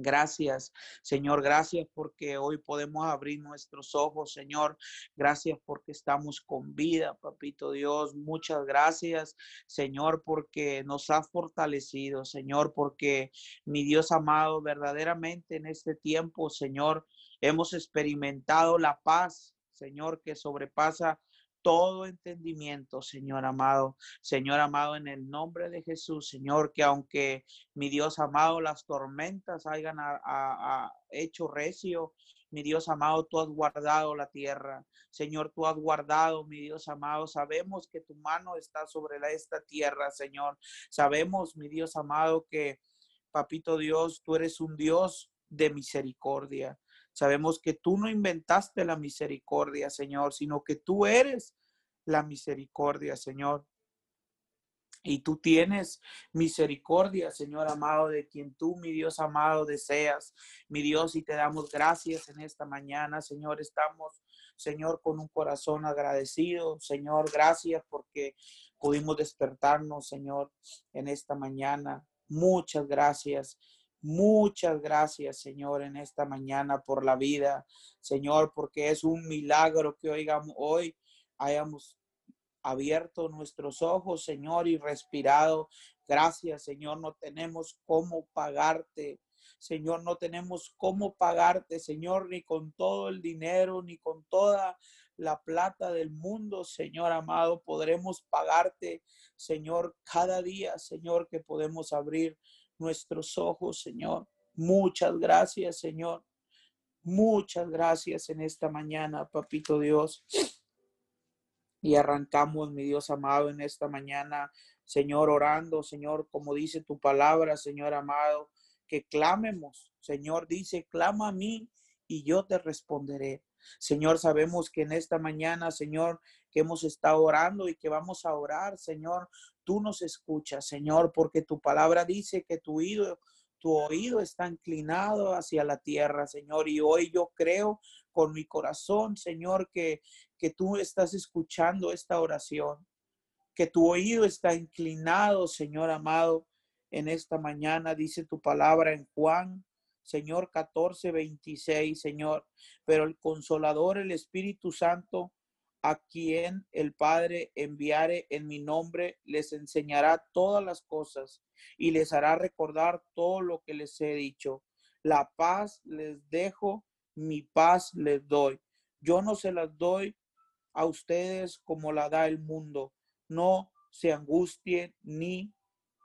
C: Gracias, Señor. Gracias porque hoy podemos abrir nuestros ojos, Señor. Gracias porque estamos con vida, Papito Dios. Muchas gracias, Señor, porque nos ha fortalecido, Señor, porque mi Dios amado, verdaderamente en este tiempo, Señor, hemos experimentado la paz, Señor, que sobrepasa todo entendimiento, Señor amado. Señor amado, en el nombre de Jesús, Señor, que aunque mi Dios amado, las tormentas hayan hecho recio, mi Dios amado, tú has guardado la tierra. Señor, tú has guardado, mi Dios amado. Sabemos que tu mano está sobre esta tierra, Señor. Sabemos, mi Dios amado, que, papito Dios, tú eres un Dios de misericordia. Sabemos que tú no inventaste la misericordia, Señor, sino que tú eres la misericordia, Señor. Y tú tienes misericordia, Señor amado, de quien tú, mi Dios amado, deseas. Mi Dios, y te damos gracias en esta mañana, Señor. Estamos, Señor, con un corazón agradecido. Señor, gracias porque pudimos despertarnos, Señor, en esta mañana. Muchas gracias. Muchas gracias, Señor, en esta mañana por la vida, Señor, porque es un milagro que hoy hayamos abierto nuestros ojos, Señor, y respirado. Gracias, Señor, no tenemos cómo pagarte. Señor, no tenemos cómo pagarte, Señor, ni con todo el dinero, ni con toda la plata del mundo, Señor amado, podremos pagarte, Señor, cada día, Señor, que podemos abrir nuestros ojos, Señor. Muchas gracias, Señor. Muchas gracias en esta mañana, Papito Dios. Y arrancamos, mi Dios amado, en esta mañana, Señor, orando, Señor, como dice tu palabra, Señor amado, que clamemos. Señor dice, clama a mí y yo te responderé. Señor, sabemos que en esta mañana, Señor, que hemos estado orando y que vamos a orar, Señor, tú nos escuchas, Señor, porque tu palabra dice que tu oído, tu oído está inclinado hacia la tierra, Señor, y hoy yo creo con mi corazón, Señor, que, que tú estás escuchando esta oración, que tu oído está inclinado, Señor amado, en esta mañana, dice tu palabra en Juan Señor 14, 26, Señor. Pero el consolador, el Espíritu Santo, a quien el Padre enviare en mi nombre, les enseñará todas las cosas y les hará recordar todo lo que les he dicho. La paz les dejo, mi paz les doy. Yo no se las doy a ustedes como la da el mundo. No se angustien ni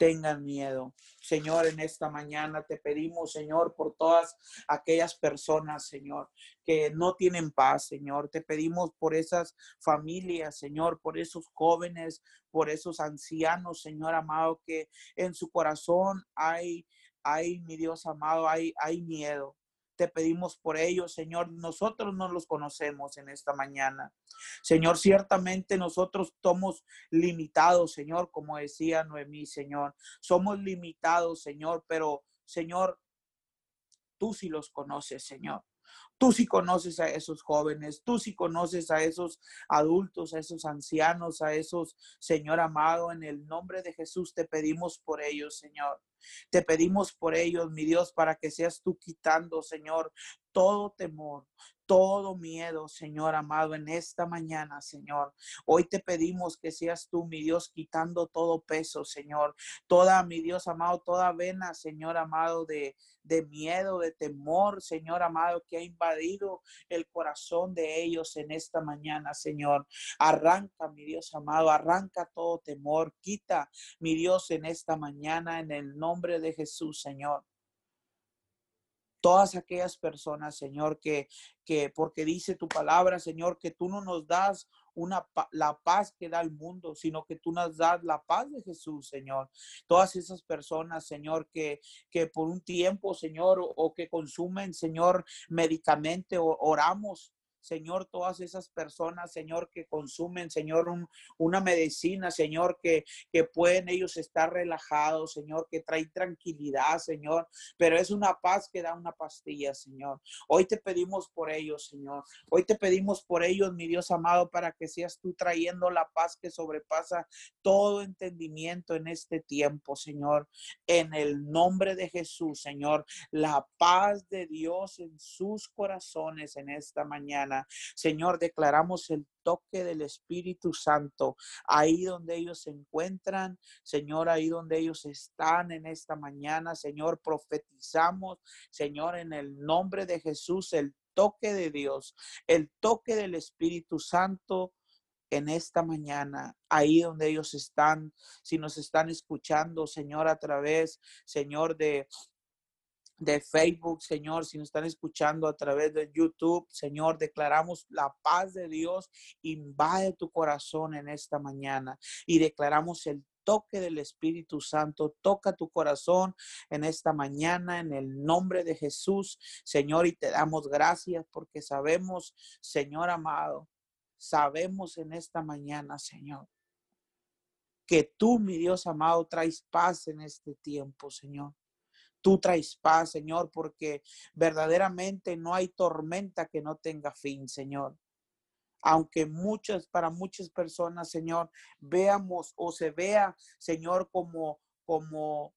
C: tengan miedo. Señor, en esta mañana te pedimos, Señor, por todas aquellas personas, Señor, que no tienen paz, Señor. Te pedimos por esas familias, Señor, por esos jóvenes, por esos ancianos, Señor amado, que en su corazón hay, hay, mi Dios amado, hay, hay miedo. Te pedimos por ellos, Señor. Nosotros no los conocemos en esta mañana. Señor, ciertamente nosotros somos limitados, Señor, como decía Noemí, Señor. Somos limitados, Señor, pero, Señor, tú sí los conoces, Señor. Tú sí conoces a esos jóvenes, tú sí conoces a esos adultos, a esos ancianos, a esos, Señor amado, en el nombre de Jesús te pedimos por ellos, Señor. Te pedimos por ellos, mi Dios, para que seas tú quitando, Señor, todo temor, todo miedo, Señor amado, en esta mañana, Señor. Hoy te pedimos que seas tú, mi Dios, quitando todo peso, Señor. Toda, mi Dios amado, toda vena, Señor amado, de, de miedo, de temor, Señor amado, que ha invadido el corazón de ellos en esta mañana, Señor. Arranca, mi Dios amado, arranca todo temor. Quita, mi Dios, en esta mañana, en el nombre de Jesús, Señor. Todas aquellas personas, Señor, que, que porque dice tu palabra, Señor, que tú no nos das una la paz que da el mundo, sino que tú nos das la paz de Jesús, Señor. Todas esas personas, Señor, que, que por un tiempo, Señor, o, que consumen, Señor, medicamente, oramos Señor, todas esas personas, Señor, que consumen, Señor, una medicina, Señor, que, que pueden ellos estar relajados, Señor, que trae tranquilidad, Señor, pero es una paz que da una pastilla, Señor. Hoy te pedimos por ellos, Señor. Hoy te pedimos por ellos, mi Dios amado, para que seas tú trayendo la paz que sobrepasa todo entendimiento en este tiempo, Señor. En el nombre de Jesús, Señor, la paz de Dios en sus corazones en esta mañana Señor, declaramos el toque del Espíritu Santo ahí donde ellos se encuentran, Señor, ahí donde ellos están en esta mañana, Señor, profetizamos, Señor, en el nombre de Jesús, el toque de Dios, el toque del Espíritu Santo en esta mañana, ahí donde ellos están, si nos están escuchando, Señor, a través, Señor, de de Facebook, Señor, si nos están escuchando a través de YouTube, Señor, declaramos la paz de Dios invade tu corazón en esta mañana y declaramos el toque del Espíritu Santo, toca tu corazón en esta mañana en el nombre de Jesús, Señor, y te damos gracias porque sabemos, Señor amado, sabemos en esta mañana, Señor, que tú, mi Dios amado, traes paz en este tiempo, Señor tú traes paz, Señor, porque verdaderamente no hay tormenta que no tenga fin, Señor. Aunque muchas, para muchas personas, Señor, veamos o se vea, Señor, como, como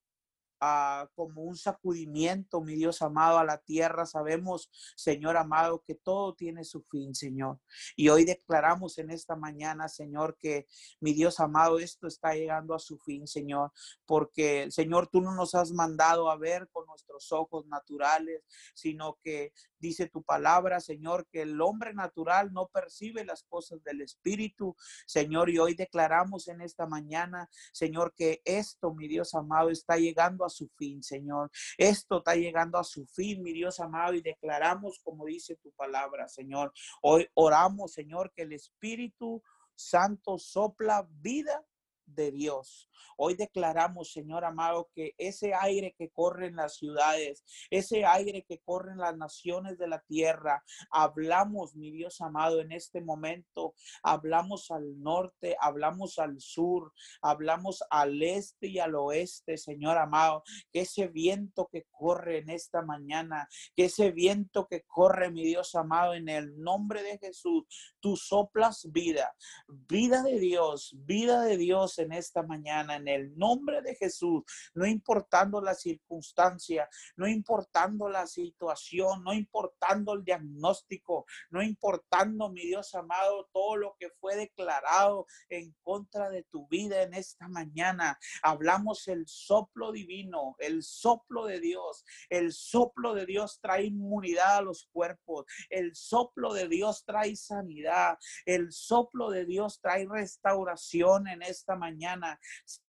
C: como un sacudimiento, mi Dios amado, a la tierra. Sabemos, Señor amado, que todo tiene su fin, Señor. Y hoy declaramos en esta mañana, Señor, que mi Dios amado, esto está llegando a su fin, Señor, porque, Señor, tú no nos has mandado a ver con nuestros ojos naturales, sino que Dice tu palabra, Señor, que el hombre natural no percibe las cosas del Espíritu, Señor, y hoy declaramos en esta mañana, Señor, que esto, mi Dios amado, está llegando a su fin, Señor. Esto está llegando a su fin, mi Dios amado, y declaramos, como dice tu palabra, Señor. Hoy oramos, Señor, que el Espíritu Santo sopla vida de Dios. Hoy declaramos, Señor amado, que ese aire que corre en las ciudades, ese aire que corre en las naciones de la tierra, hablamos, mi Dios amado, en este momento, hablamos al norte, hablamos al sur, hablamos al este y al oeste, Señor amado, que ese viento que corre en esta mañana, que ese viento que corre, mi Dios amado, en el nombre de Jesús, tú soplas vida, vida de Dios, vida de Dios en esta mañana, en el nombre de Jesús, no importando la circunstancia, no importando la situación, no importando el diagnóstico, no importando, mi Dios amado, todo lo que fue declarado en contra de tu vida en esta mañana. Hablamos el soplo divino, el soplo de Dios. El soplo de Dios trae inmunidad a los cuerpos. El soplo de Dios trae sanidad. El soplo de Dios trae restauración en esta mañana.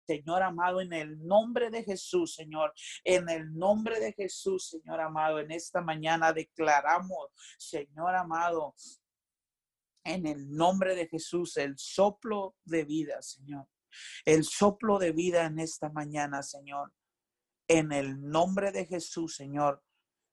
C: Señor amado, en el nombre de Jesús, Señor, en el nombre de Jesús, Señor amado, en esta mañana declaramos, Señor amado, en el nombre de Jesús, el soplo de vida, Señor. El soplo de vida en esta mañana, Señor. En el nombre de Jesús, Señor.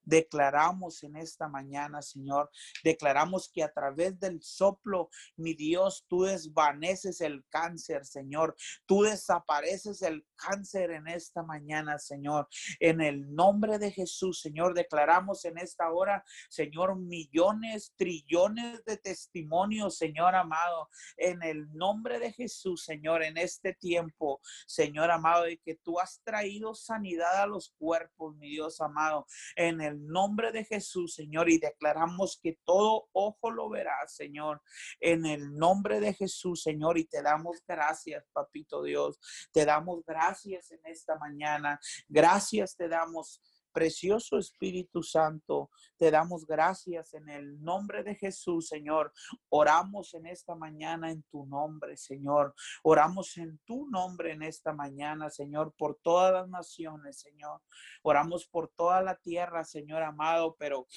C: Declaramos en esta mañana, Señor, declaramos que a través del soplo, mi Dios, tú desvaneces el cáncer, Señor. Tú desapareces el cáncer en esta mañana, Señor. En el nombre de Jesús, Señor, declaramos en esta hora, Señor, millones, trillones de testimonios, Señor amado. En el nombre de Jesús, Señor, en este tiempo, Señor amado, de que tú has traído sanidad a los cuerpos, mi Dios amado. En el nombre de Jesús, Señor, y declaramos que todo ojo lo verá, Señor, en el nombre de Jesús, Señor, y te damos gracias, papito Dios, te damos gracias en esta mañana, gracias te damos Precioso Espíritu Santo, te damos gracias en el nombre de Jesús, Señor. Oramos en esta mañana en tu nombre, Señor. Oramos en tu nombre en esta mañana, Señor, por todas las naciones, Señor. Oramos por toda la tierra, Señor amado, pero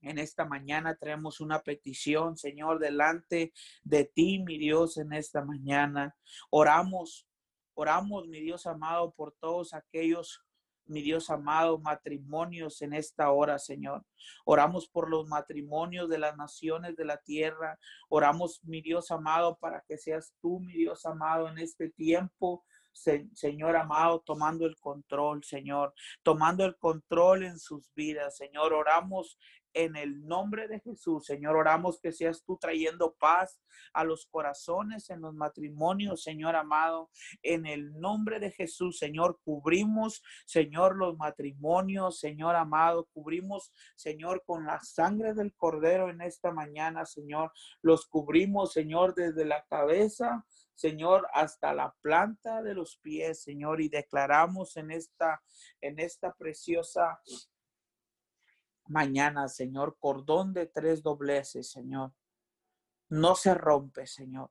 C: en esta mañana traemos una petición, Señor, delante de ti, mi Dios, en esta mañana. Oramos, oramos, mi Dios amado, por todos aquellos mi Dios amado, matrimonios en esta hora, Señor. Oramos por los matrimonios de las naciones de la tierra. Oramos, mi Dios amado, para que seas tú, mi Dios amado, en este tiempo Señor amado, tomando el control, Señor, tomando el control en sus vidas, Señor. Oramos en el nombre de Jesús, Señor, oramos que seas tú trayendo paz a los corazones en los matrimonios, Señor amado. En el nombre de Jesús, Señor, cubrimos, Señor, los matrimonios, Señor amado. Cubrimos, Señor, con la sangre del cordero en esta mañana, Señor. Los cubrimos, Señor, desde la cabeza Señor, hasta la planta de los pies, Señor, y declaramos en esta, en esta preciosa mañana, Señor, cordón de tres dobleces, Señor. No se rompe, Señor.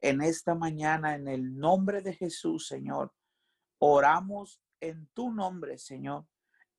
C: En esta mañana, en el nombre de Jesús, Señor, oramos en tu nombre, Señor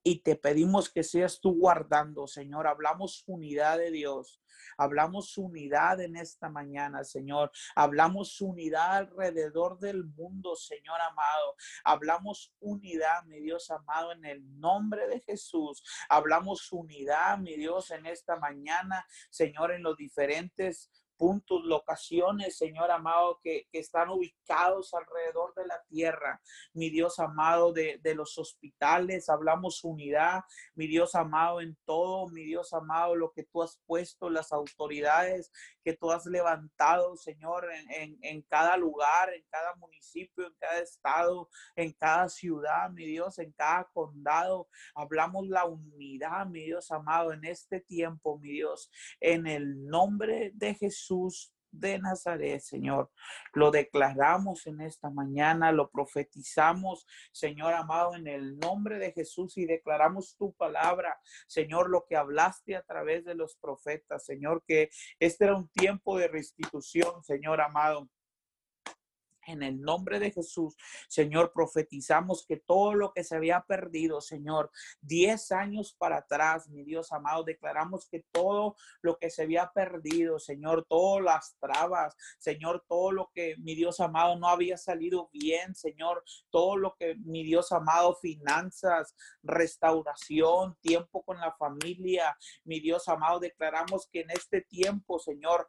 C: y te pedimos que seas tú guardando, Señor. Hablamos unidad de Dios. Hablamos unidad en esta mañana, Señor. Hablamos unidad alrededor del mundo, Señor amado. Hablamos unidad, mi Dios amado, en el nombre de Jesús. Hablamos unidad, mi Dios, en esta mañana, Señor, en los diferentes puntos, locaciones, Señor amado, que, están ubicados alrededor de la tierra. Mi Dios amado, de, de, los hospitales, hablamos unidad, mi Dios amado, en todo, mi Dios amado, lo que tú has puesto, las autoridades que tú has levantado, Señor, en, en cada lugar, en cada municipio, en cada estado, en cada ciudad, mi Dios, en cada condado. Hablamos la unidad, mi Dios amado, en este tiempo, mi Dios, en el nombre de Jesús De Nazaret, Señor. Lo declaramos en esta mañana, lo profetizamos, Señor amado, en el nombre de Jesús y declaramos tu palabra, Señor, lo que hablaste a través de los profetas, Señor, que este era un tiempo de restitución, Señor amado. En el nombre de Jesús, Señor, profetizamos que todo lo que se había perdido, Señor, diez años para atrás, mi Dios amado, declaramos que todo lo que se había perdido, Señor, todas las trabas, Señor, todo lo que, mi Dios amado, no había salido bien, Señor, todo lo que, mi Dios amado, finanzas, restauración, tiempo con la familia, mi Dios amado, declaramos que en este tiempo, Señor,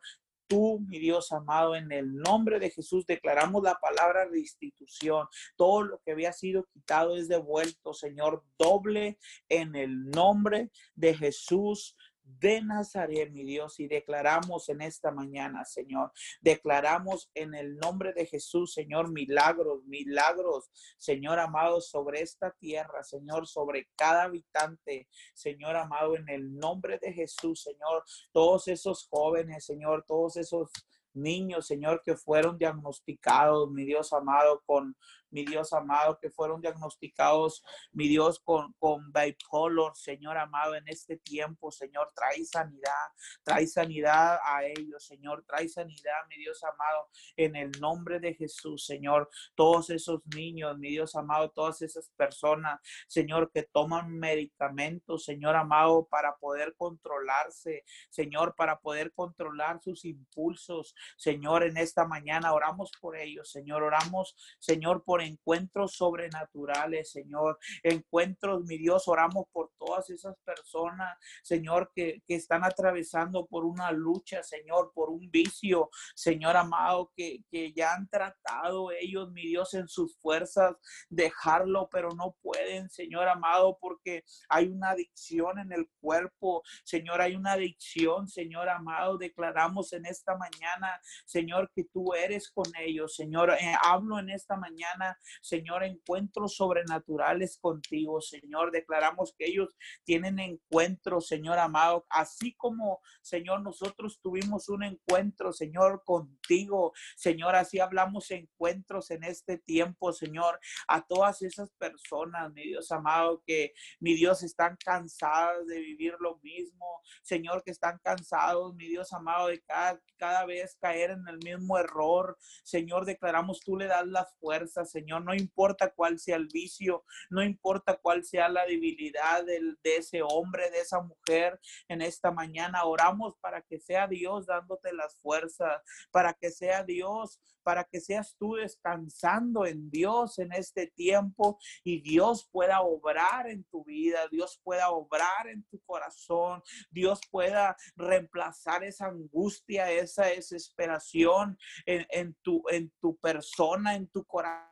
C: tú, mi Dios amado, en el nombre de Jesús declaramos la palabra restitución. Todo lo que había sido quitado es devuelto, Señor, doble en el nombre de Jesús de Nazaret, mi Dios, y declaramos en esta mañana, Señor, declaramos en el nombre de Jesús, Señor, milagros, milagros, Señor amado, sobre esta tierra, Señor, sobre cada habitante, Señor amado, en el nombre de Jesús, Señor, todos esos jóvenes, Señor, todos esos niños, Señor, que fueron diagnosticados, mi Dios amado, con mi Dios amado, que fueron diagnosticados, mi Dios, con, con bipolar, Señor amado, en este tiempo, Señor, trae sanidad, trae sanidad a ellos, Señor, trae sanidad, mi Dios amado, en el nombre de Jesús, Señor, todos esos niños, mi Dios amado, todas esas personas, Señor, que toman medicamentos, Señor amado, para poder controlarse, Señor, para poder controlar sus impulsos, Señor, en esta mañana oramos por ellos, Señor, oramos, Señor, por encuentros sobrenaturales, Señor. Encuentros, mi Dios, oramos por todas esas personas, Señor, que, que están atravesando por una lucha, Señor, por un vicio, Señor amado, que, que ya han tratado ellos, mi Dios, en sus fuerzas dejarlo, pero no pueden, Señor amado, porque hay una adicción en el cuerpo, Señor, hay una adicción, Señor amado, declaramos en esta mañana, Señor, que tú eres con ellos, Señor, eh, hablo en esta mañana Señor, encuentros sobrenaturales contigo, Señor. Declaramos que ellos tienen encuentros, Señor amado, así como, Señor, nosotros tuvimos un encuentro, Señor, contigo, Señor, así hablamos encuentros en este tiempo, Señor, a todas esas personas, mi Dios amado, que mi Dios están cansadas de vivir lo mismo, Señor, que están cansados, mi Dios amado, de cada, cada vez caer en el mismo error, Señor, declaramos tú le das las fuerzas, Señor, no importa cuál sea el vicio, no importa cuál sea la debilidad de ese hombre, de esa mujer en esta mañana, oramos para que sea Dios dándote las fuerzas, para que sea Dios para que seas tú descansando en Dios en este tiempo y Dios pueda obrar en tu vida, Dios pueda obrar en tu corazón, Dios pueda reemplazar esa angustia, esa desesperación en, en tu, en tu persona, en tu corazón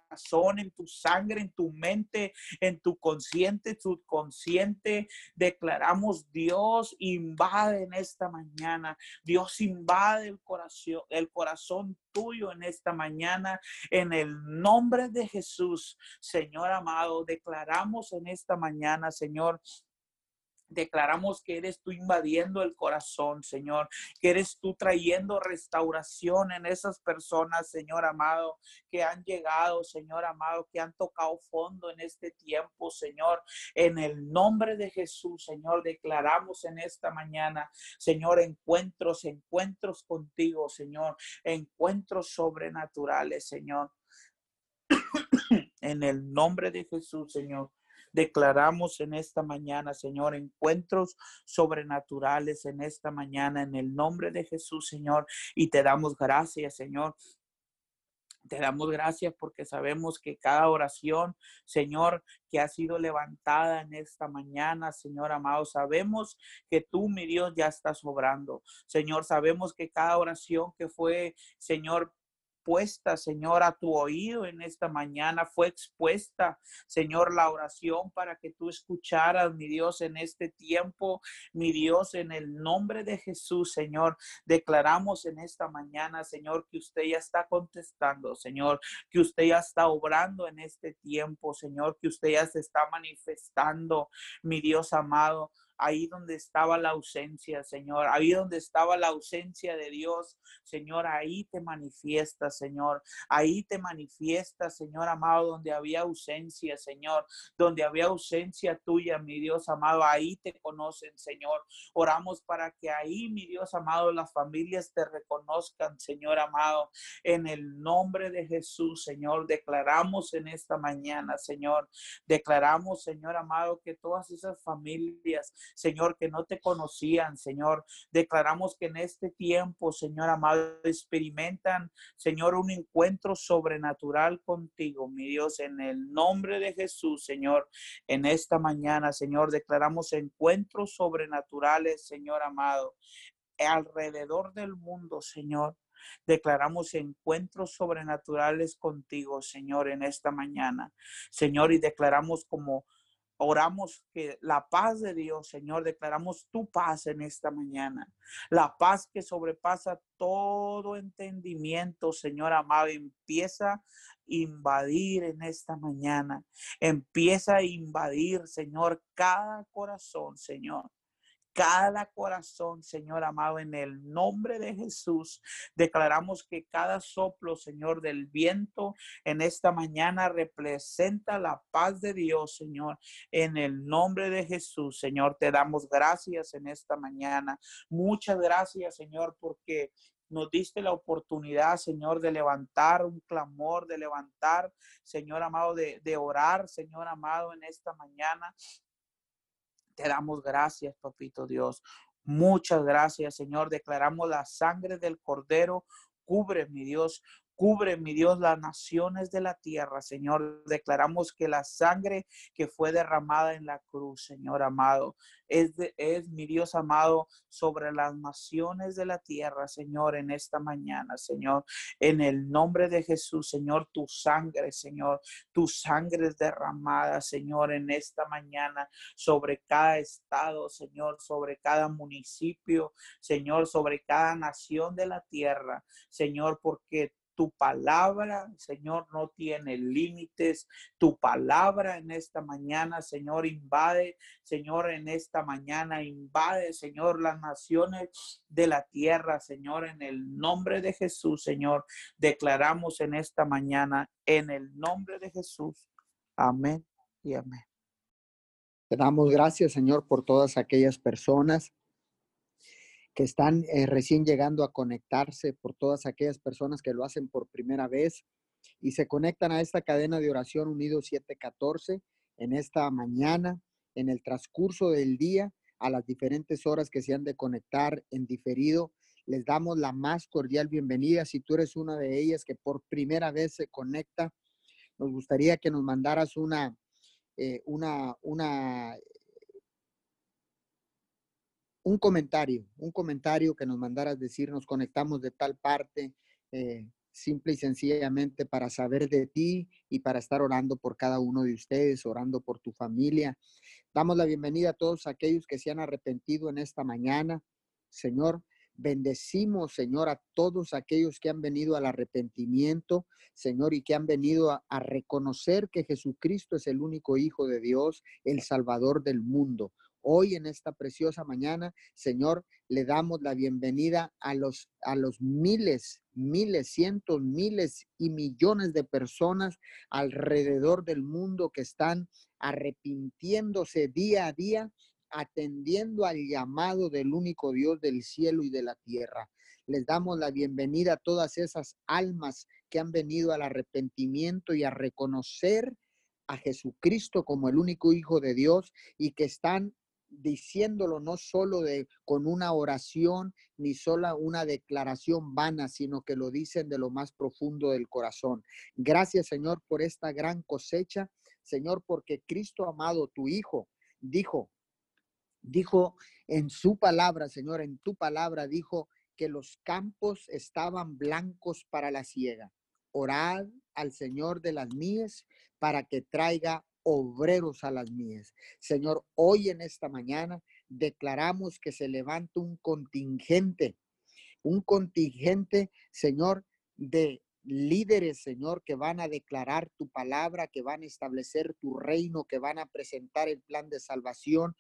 C: en tu sangre, en tu mente, en tu consciente, subconsciente. Declaramos Dios invade en esta mañana. Dios invade el corazón, el corazón tuyo en esta mañana. En el nombre de Jesús, Señor amado, declaramos en esta mañana, Señor, Declaramos que eres tú invadiendo el corazón, Señor, que eres tú trayendo restauración en esas personas, Señor amado, que han llegado, Señor amado, que han tocado fondo en este tiempo, Señor. En el nombre de Jesús, Señor, declaramos en esta mañana, Señor, encuentros, encuentros contigo, Señor, encuentros sobrenaturales, Señor. en el nombre de Jesús, Señor. Declaramos en esta mañana, Señor, encuentros sobrenaturales en esta mañana, en el nombre de Jesús, Señor. Y te damos gracias, Señor, te damos gracias porque sabemos que cada oración, Señor, que ha sido levantada en esta mañana, Señor amado, sabemos que tú, mi Dios, ya estás obrando. Señor, sabemos que cada oración que fue, Señor, puesta, Señor, a tu oído en esta mañana. Fue expuesta, Señor, la oración para que tú escucharas, mi Dios, en este tiempo. Mi Dios, en el nombre de Jesús, Señor, declaramos en esta mañana, Señor, que usted ya está contestando, Señor, que usted ya está obrando en este tiempo, Señor, que usted ya se está manifestando, mi Dios amado ahí donde estaba la ausencia, Señor, ahí donde estaba la ausencia de Dios, Señor, ahí te manifiesta, Señor, ahí te manifiesta, Señor amado, donde había ausencia, Señor, donde había ausencia tuya, mi Dios amado, ahí te conocen, Señor. Oramos para que ahí, mi Dios amado, las familias te reconozcan, Señor amado, en el nombre de Jesús, Señor, declaramos en esta mañana, Señor, declaramos, Señor amado, que todas esas familias, Señor, que no te conocían, Señor. Declaramos que en este tiempo, Señor amado, experimentan, Señor, un encuentro sobrenatural contigo, mi Dios, en el nombre de Jesús, Señor. En esta mañana, Señor, declaramos encuentros sobrenaturales, Señor amado, alrededor del mundo, Señor. Declaramos encuentros sobrenaturales contigo, Señor, en esta mañana. Señor, y declaramos como Oramos que la paz de Dios, Señor, declaramos tu paz en esta mañana. La paz que sobrepasa todo entendimiento, Señor amado, empieza a invadir en esta mañana. Empieza a invadir, Señor, cada corazón, Señor cada corazón, Señor amado, en el nombre de Jesús. Declaramos que cada soplo, Señor, del viento en esta mañana representa la paz de Dios, Señor, en el nombre de Jesús. Señor, te damos gracias en esta mañana. Muchas gracias, Señor, porque nos diste la oportunidad, Señor, de levantar un clamor, de levantar, Señor amado, de, de orar, Señor amado, en esta mañana. Te damos gracias, papito Dios. Muchas gracias, Señor. Declaramos la sangre del Cordero. Cubre, mi Dios, Cubre, mi Dios, las naciones de la tierra, Señor. Declaramos que la sangre que fue derramada en la cruz, Señor amado, es, es mi Dios amado sobre las naciones de la tierra, Señor, en esta mañana, Señor. En el nombre de Jesús, Señor, tu sangre, Señor, tu sangre es derramada, Señor, en esta mañana sobre cada estado, Señor, sobre cada municipio, Señor, sobre cada nación de la tierra, Señor, porque tu palabra, Señor, no tiene límites. Tu palabra en esta mañana, Señor, invade, Señor, en esta mañana invade, Señor, las naciones de la tierra, Señor, en el nombre de Jesús, Señor. Declaramos en esta mañana, en el nombre de Jesús. Amén y amén.
A: Te damos gracias, Señor, por todas aquellas personas que están eh, recién llegando a conectarse, por todas aquellas personas que lo hacen por primera vez y se conectan a esta cadena de oración Unido 714 en esta mañana, en el transcurso del día, a las diferentes horas que se han de conectar en diferido. Les damos la más cordial bienvenida. Si tú eres una de ellas que por primera vez se conecta, nos gustaría que nos mandaras una, eh, una, una un comentario, un comentario que nos mandaras decir, nos conectamos de tal parte, eh, simple y sencillamente para saber de ti y para estar orando por cada uno de ustedes, orando por tu familia. Damos la bienvenida a todos aquellos que se han arrepentido en esta mañana. Señor, bendecimos, Señor, a todos aquellos que han venido al arrepentimiento, Señor, y que han venido a, a reconocer que Jesucristo es el único Hijo de Dios, el Salvador del mundo. Hoy en esta preciosa mañana, Señor, le damos la bienvenida a los, a los miles, miles, cientos, miles y millones de personas alrededor del mundo que están arrepintiéndose día a día, atendiendo al llamado del único Dios del cielo y de la tierra. Les damos la bienvenida a todas esas almas que han venido al arrepentimiento y a reconocer a Jesucristo como el único Hijo de Dios y que están diciéndolo no solo de con una oración ni solo una declaración vana, sino que lo dicen de lo más profundo del corazón. Gracias, Señor, por esta gran cosecha, Señor, porque Cristo amado, tu Hijo, dijo, dijo en su palabra, Señor, en tu palabra dijo que los campos estaban blancos para la siega. Orad al Señor de las mies para que traiga obreros a las mías. Señor, hoy en esta mañana declaramos que se levanta un contingente, un contingente, Señor, de líderes, Señor, que van a declarar tu palabra, que van a establecer tu reino, que van a presentar el plan de salvación,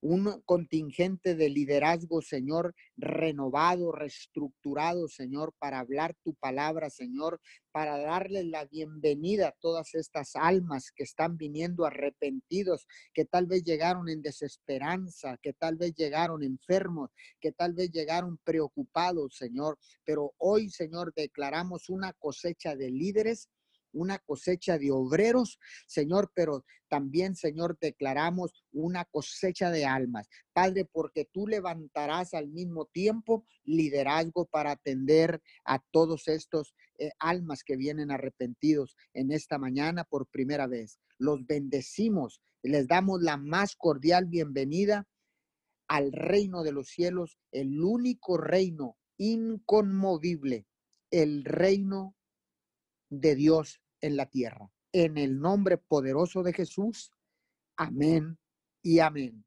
A: un contingente de liderazgo, Señor, renovado, reestructurado, Señor, para hablar tu palabra, Señor, para darle la bienvenida a todas estas almas que están viniendo arrepentidos, que tal vez llegaron en desesperanza, que tal vez llegaron enfermos, que tal vez llegaron preocupados, Señor. Pero hoy, Señor, declaramos una cosecha de líderes una cosecha de obreros, Señor, pero también, Señor, declaramos una cosecha de almas. Padre, porque tú levantarás al mismo tiempo liderazgo para atender a todos estos eh, almas que vienen arrepentidos en esta mañana por primera vez. Los bendecimos, les damos la más cordial bienvenida al reino de los cielos, el único reino inconmovible, el reino de Dios en la tierra. En el nombre poderoso de Jesús. Amén y amén.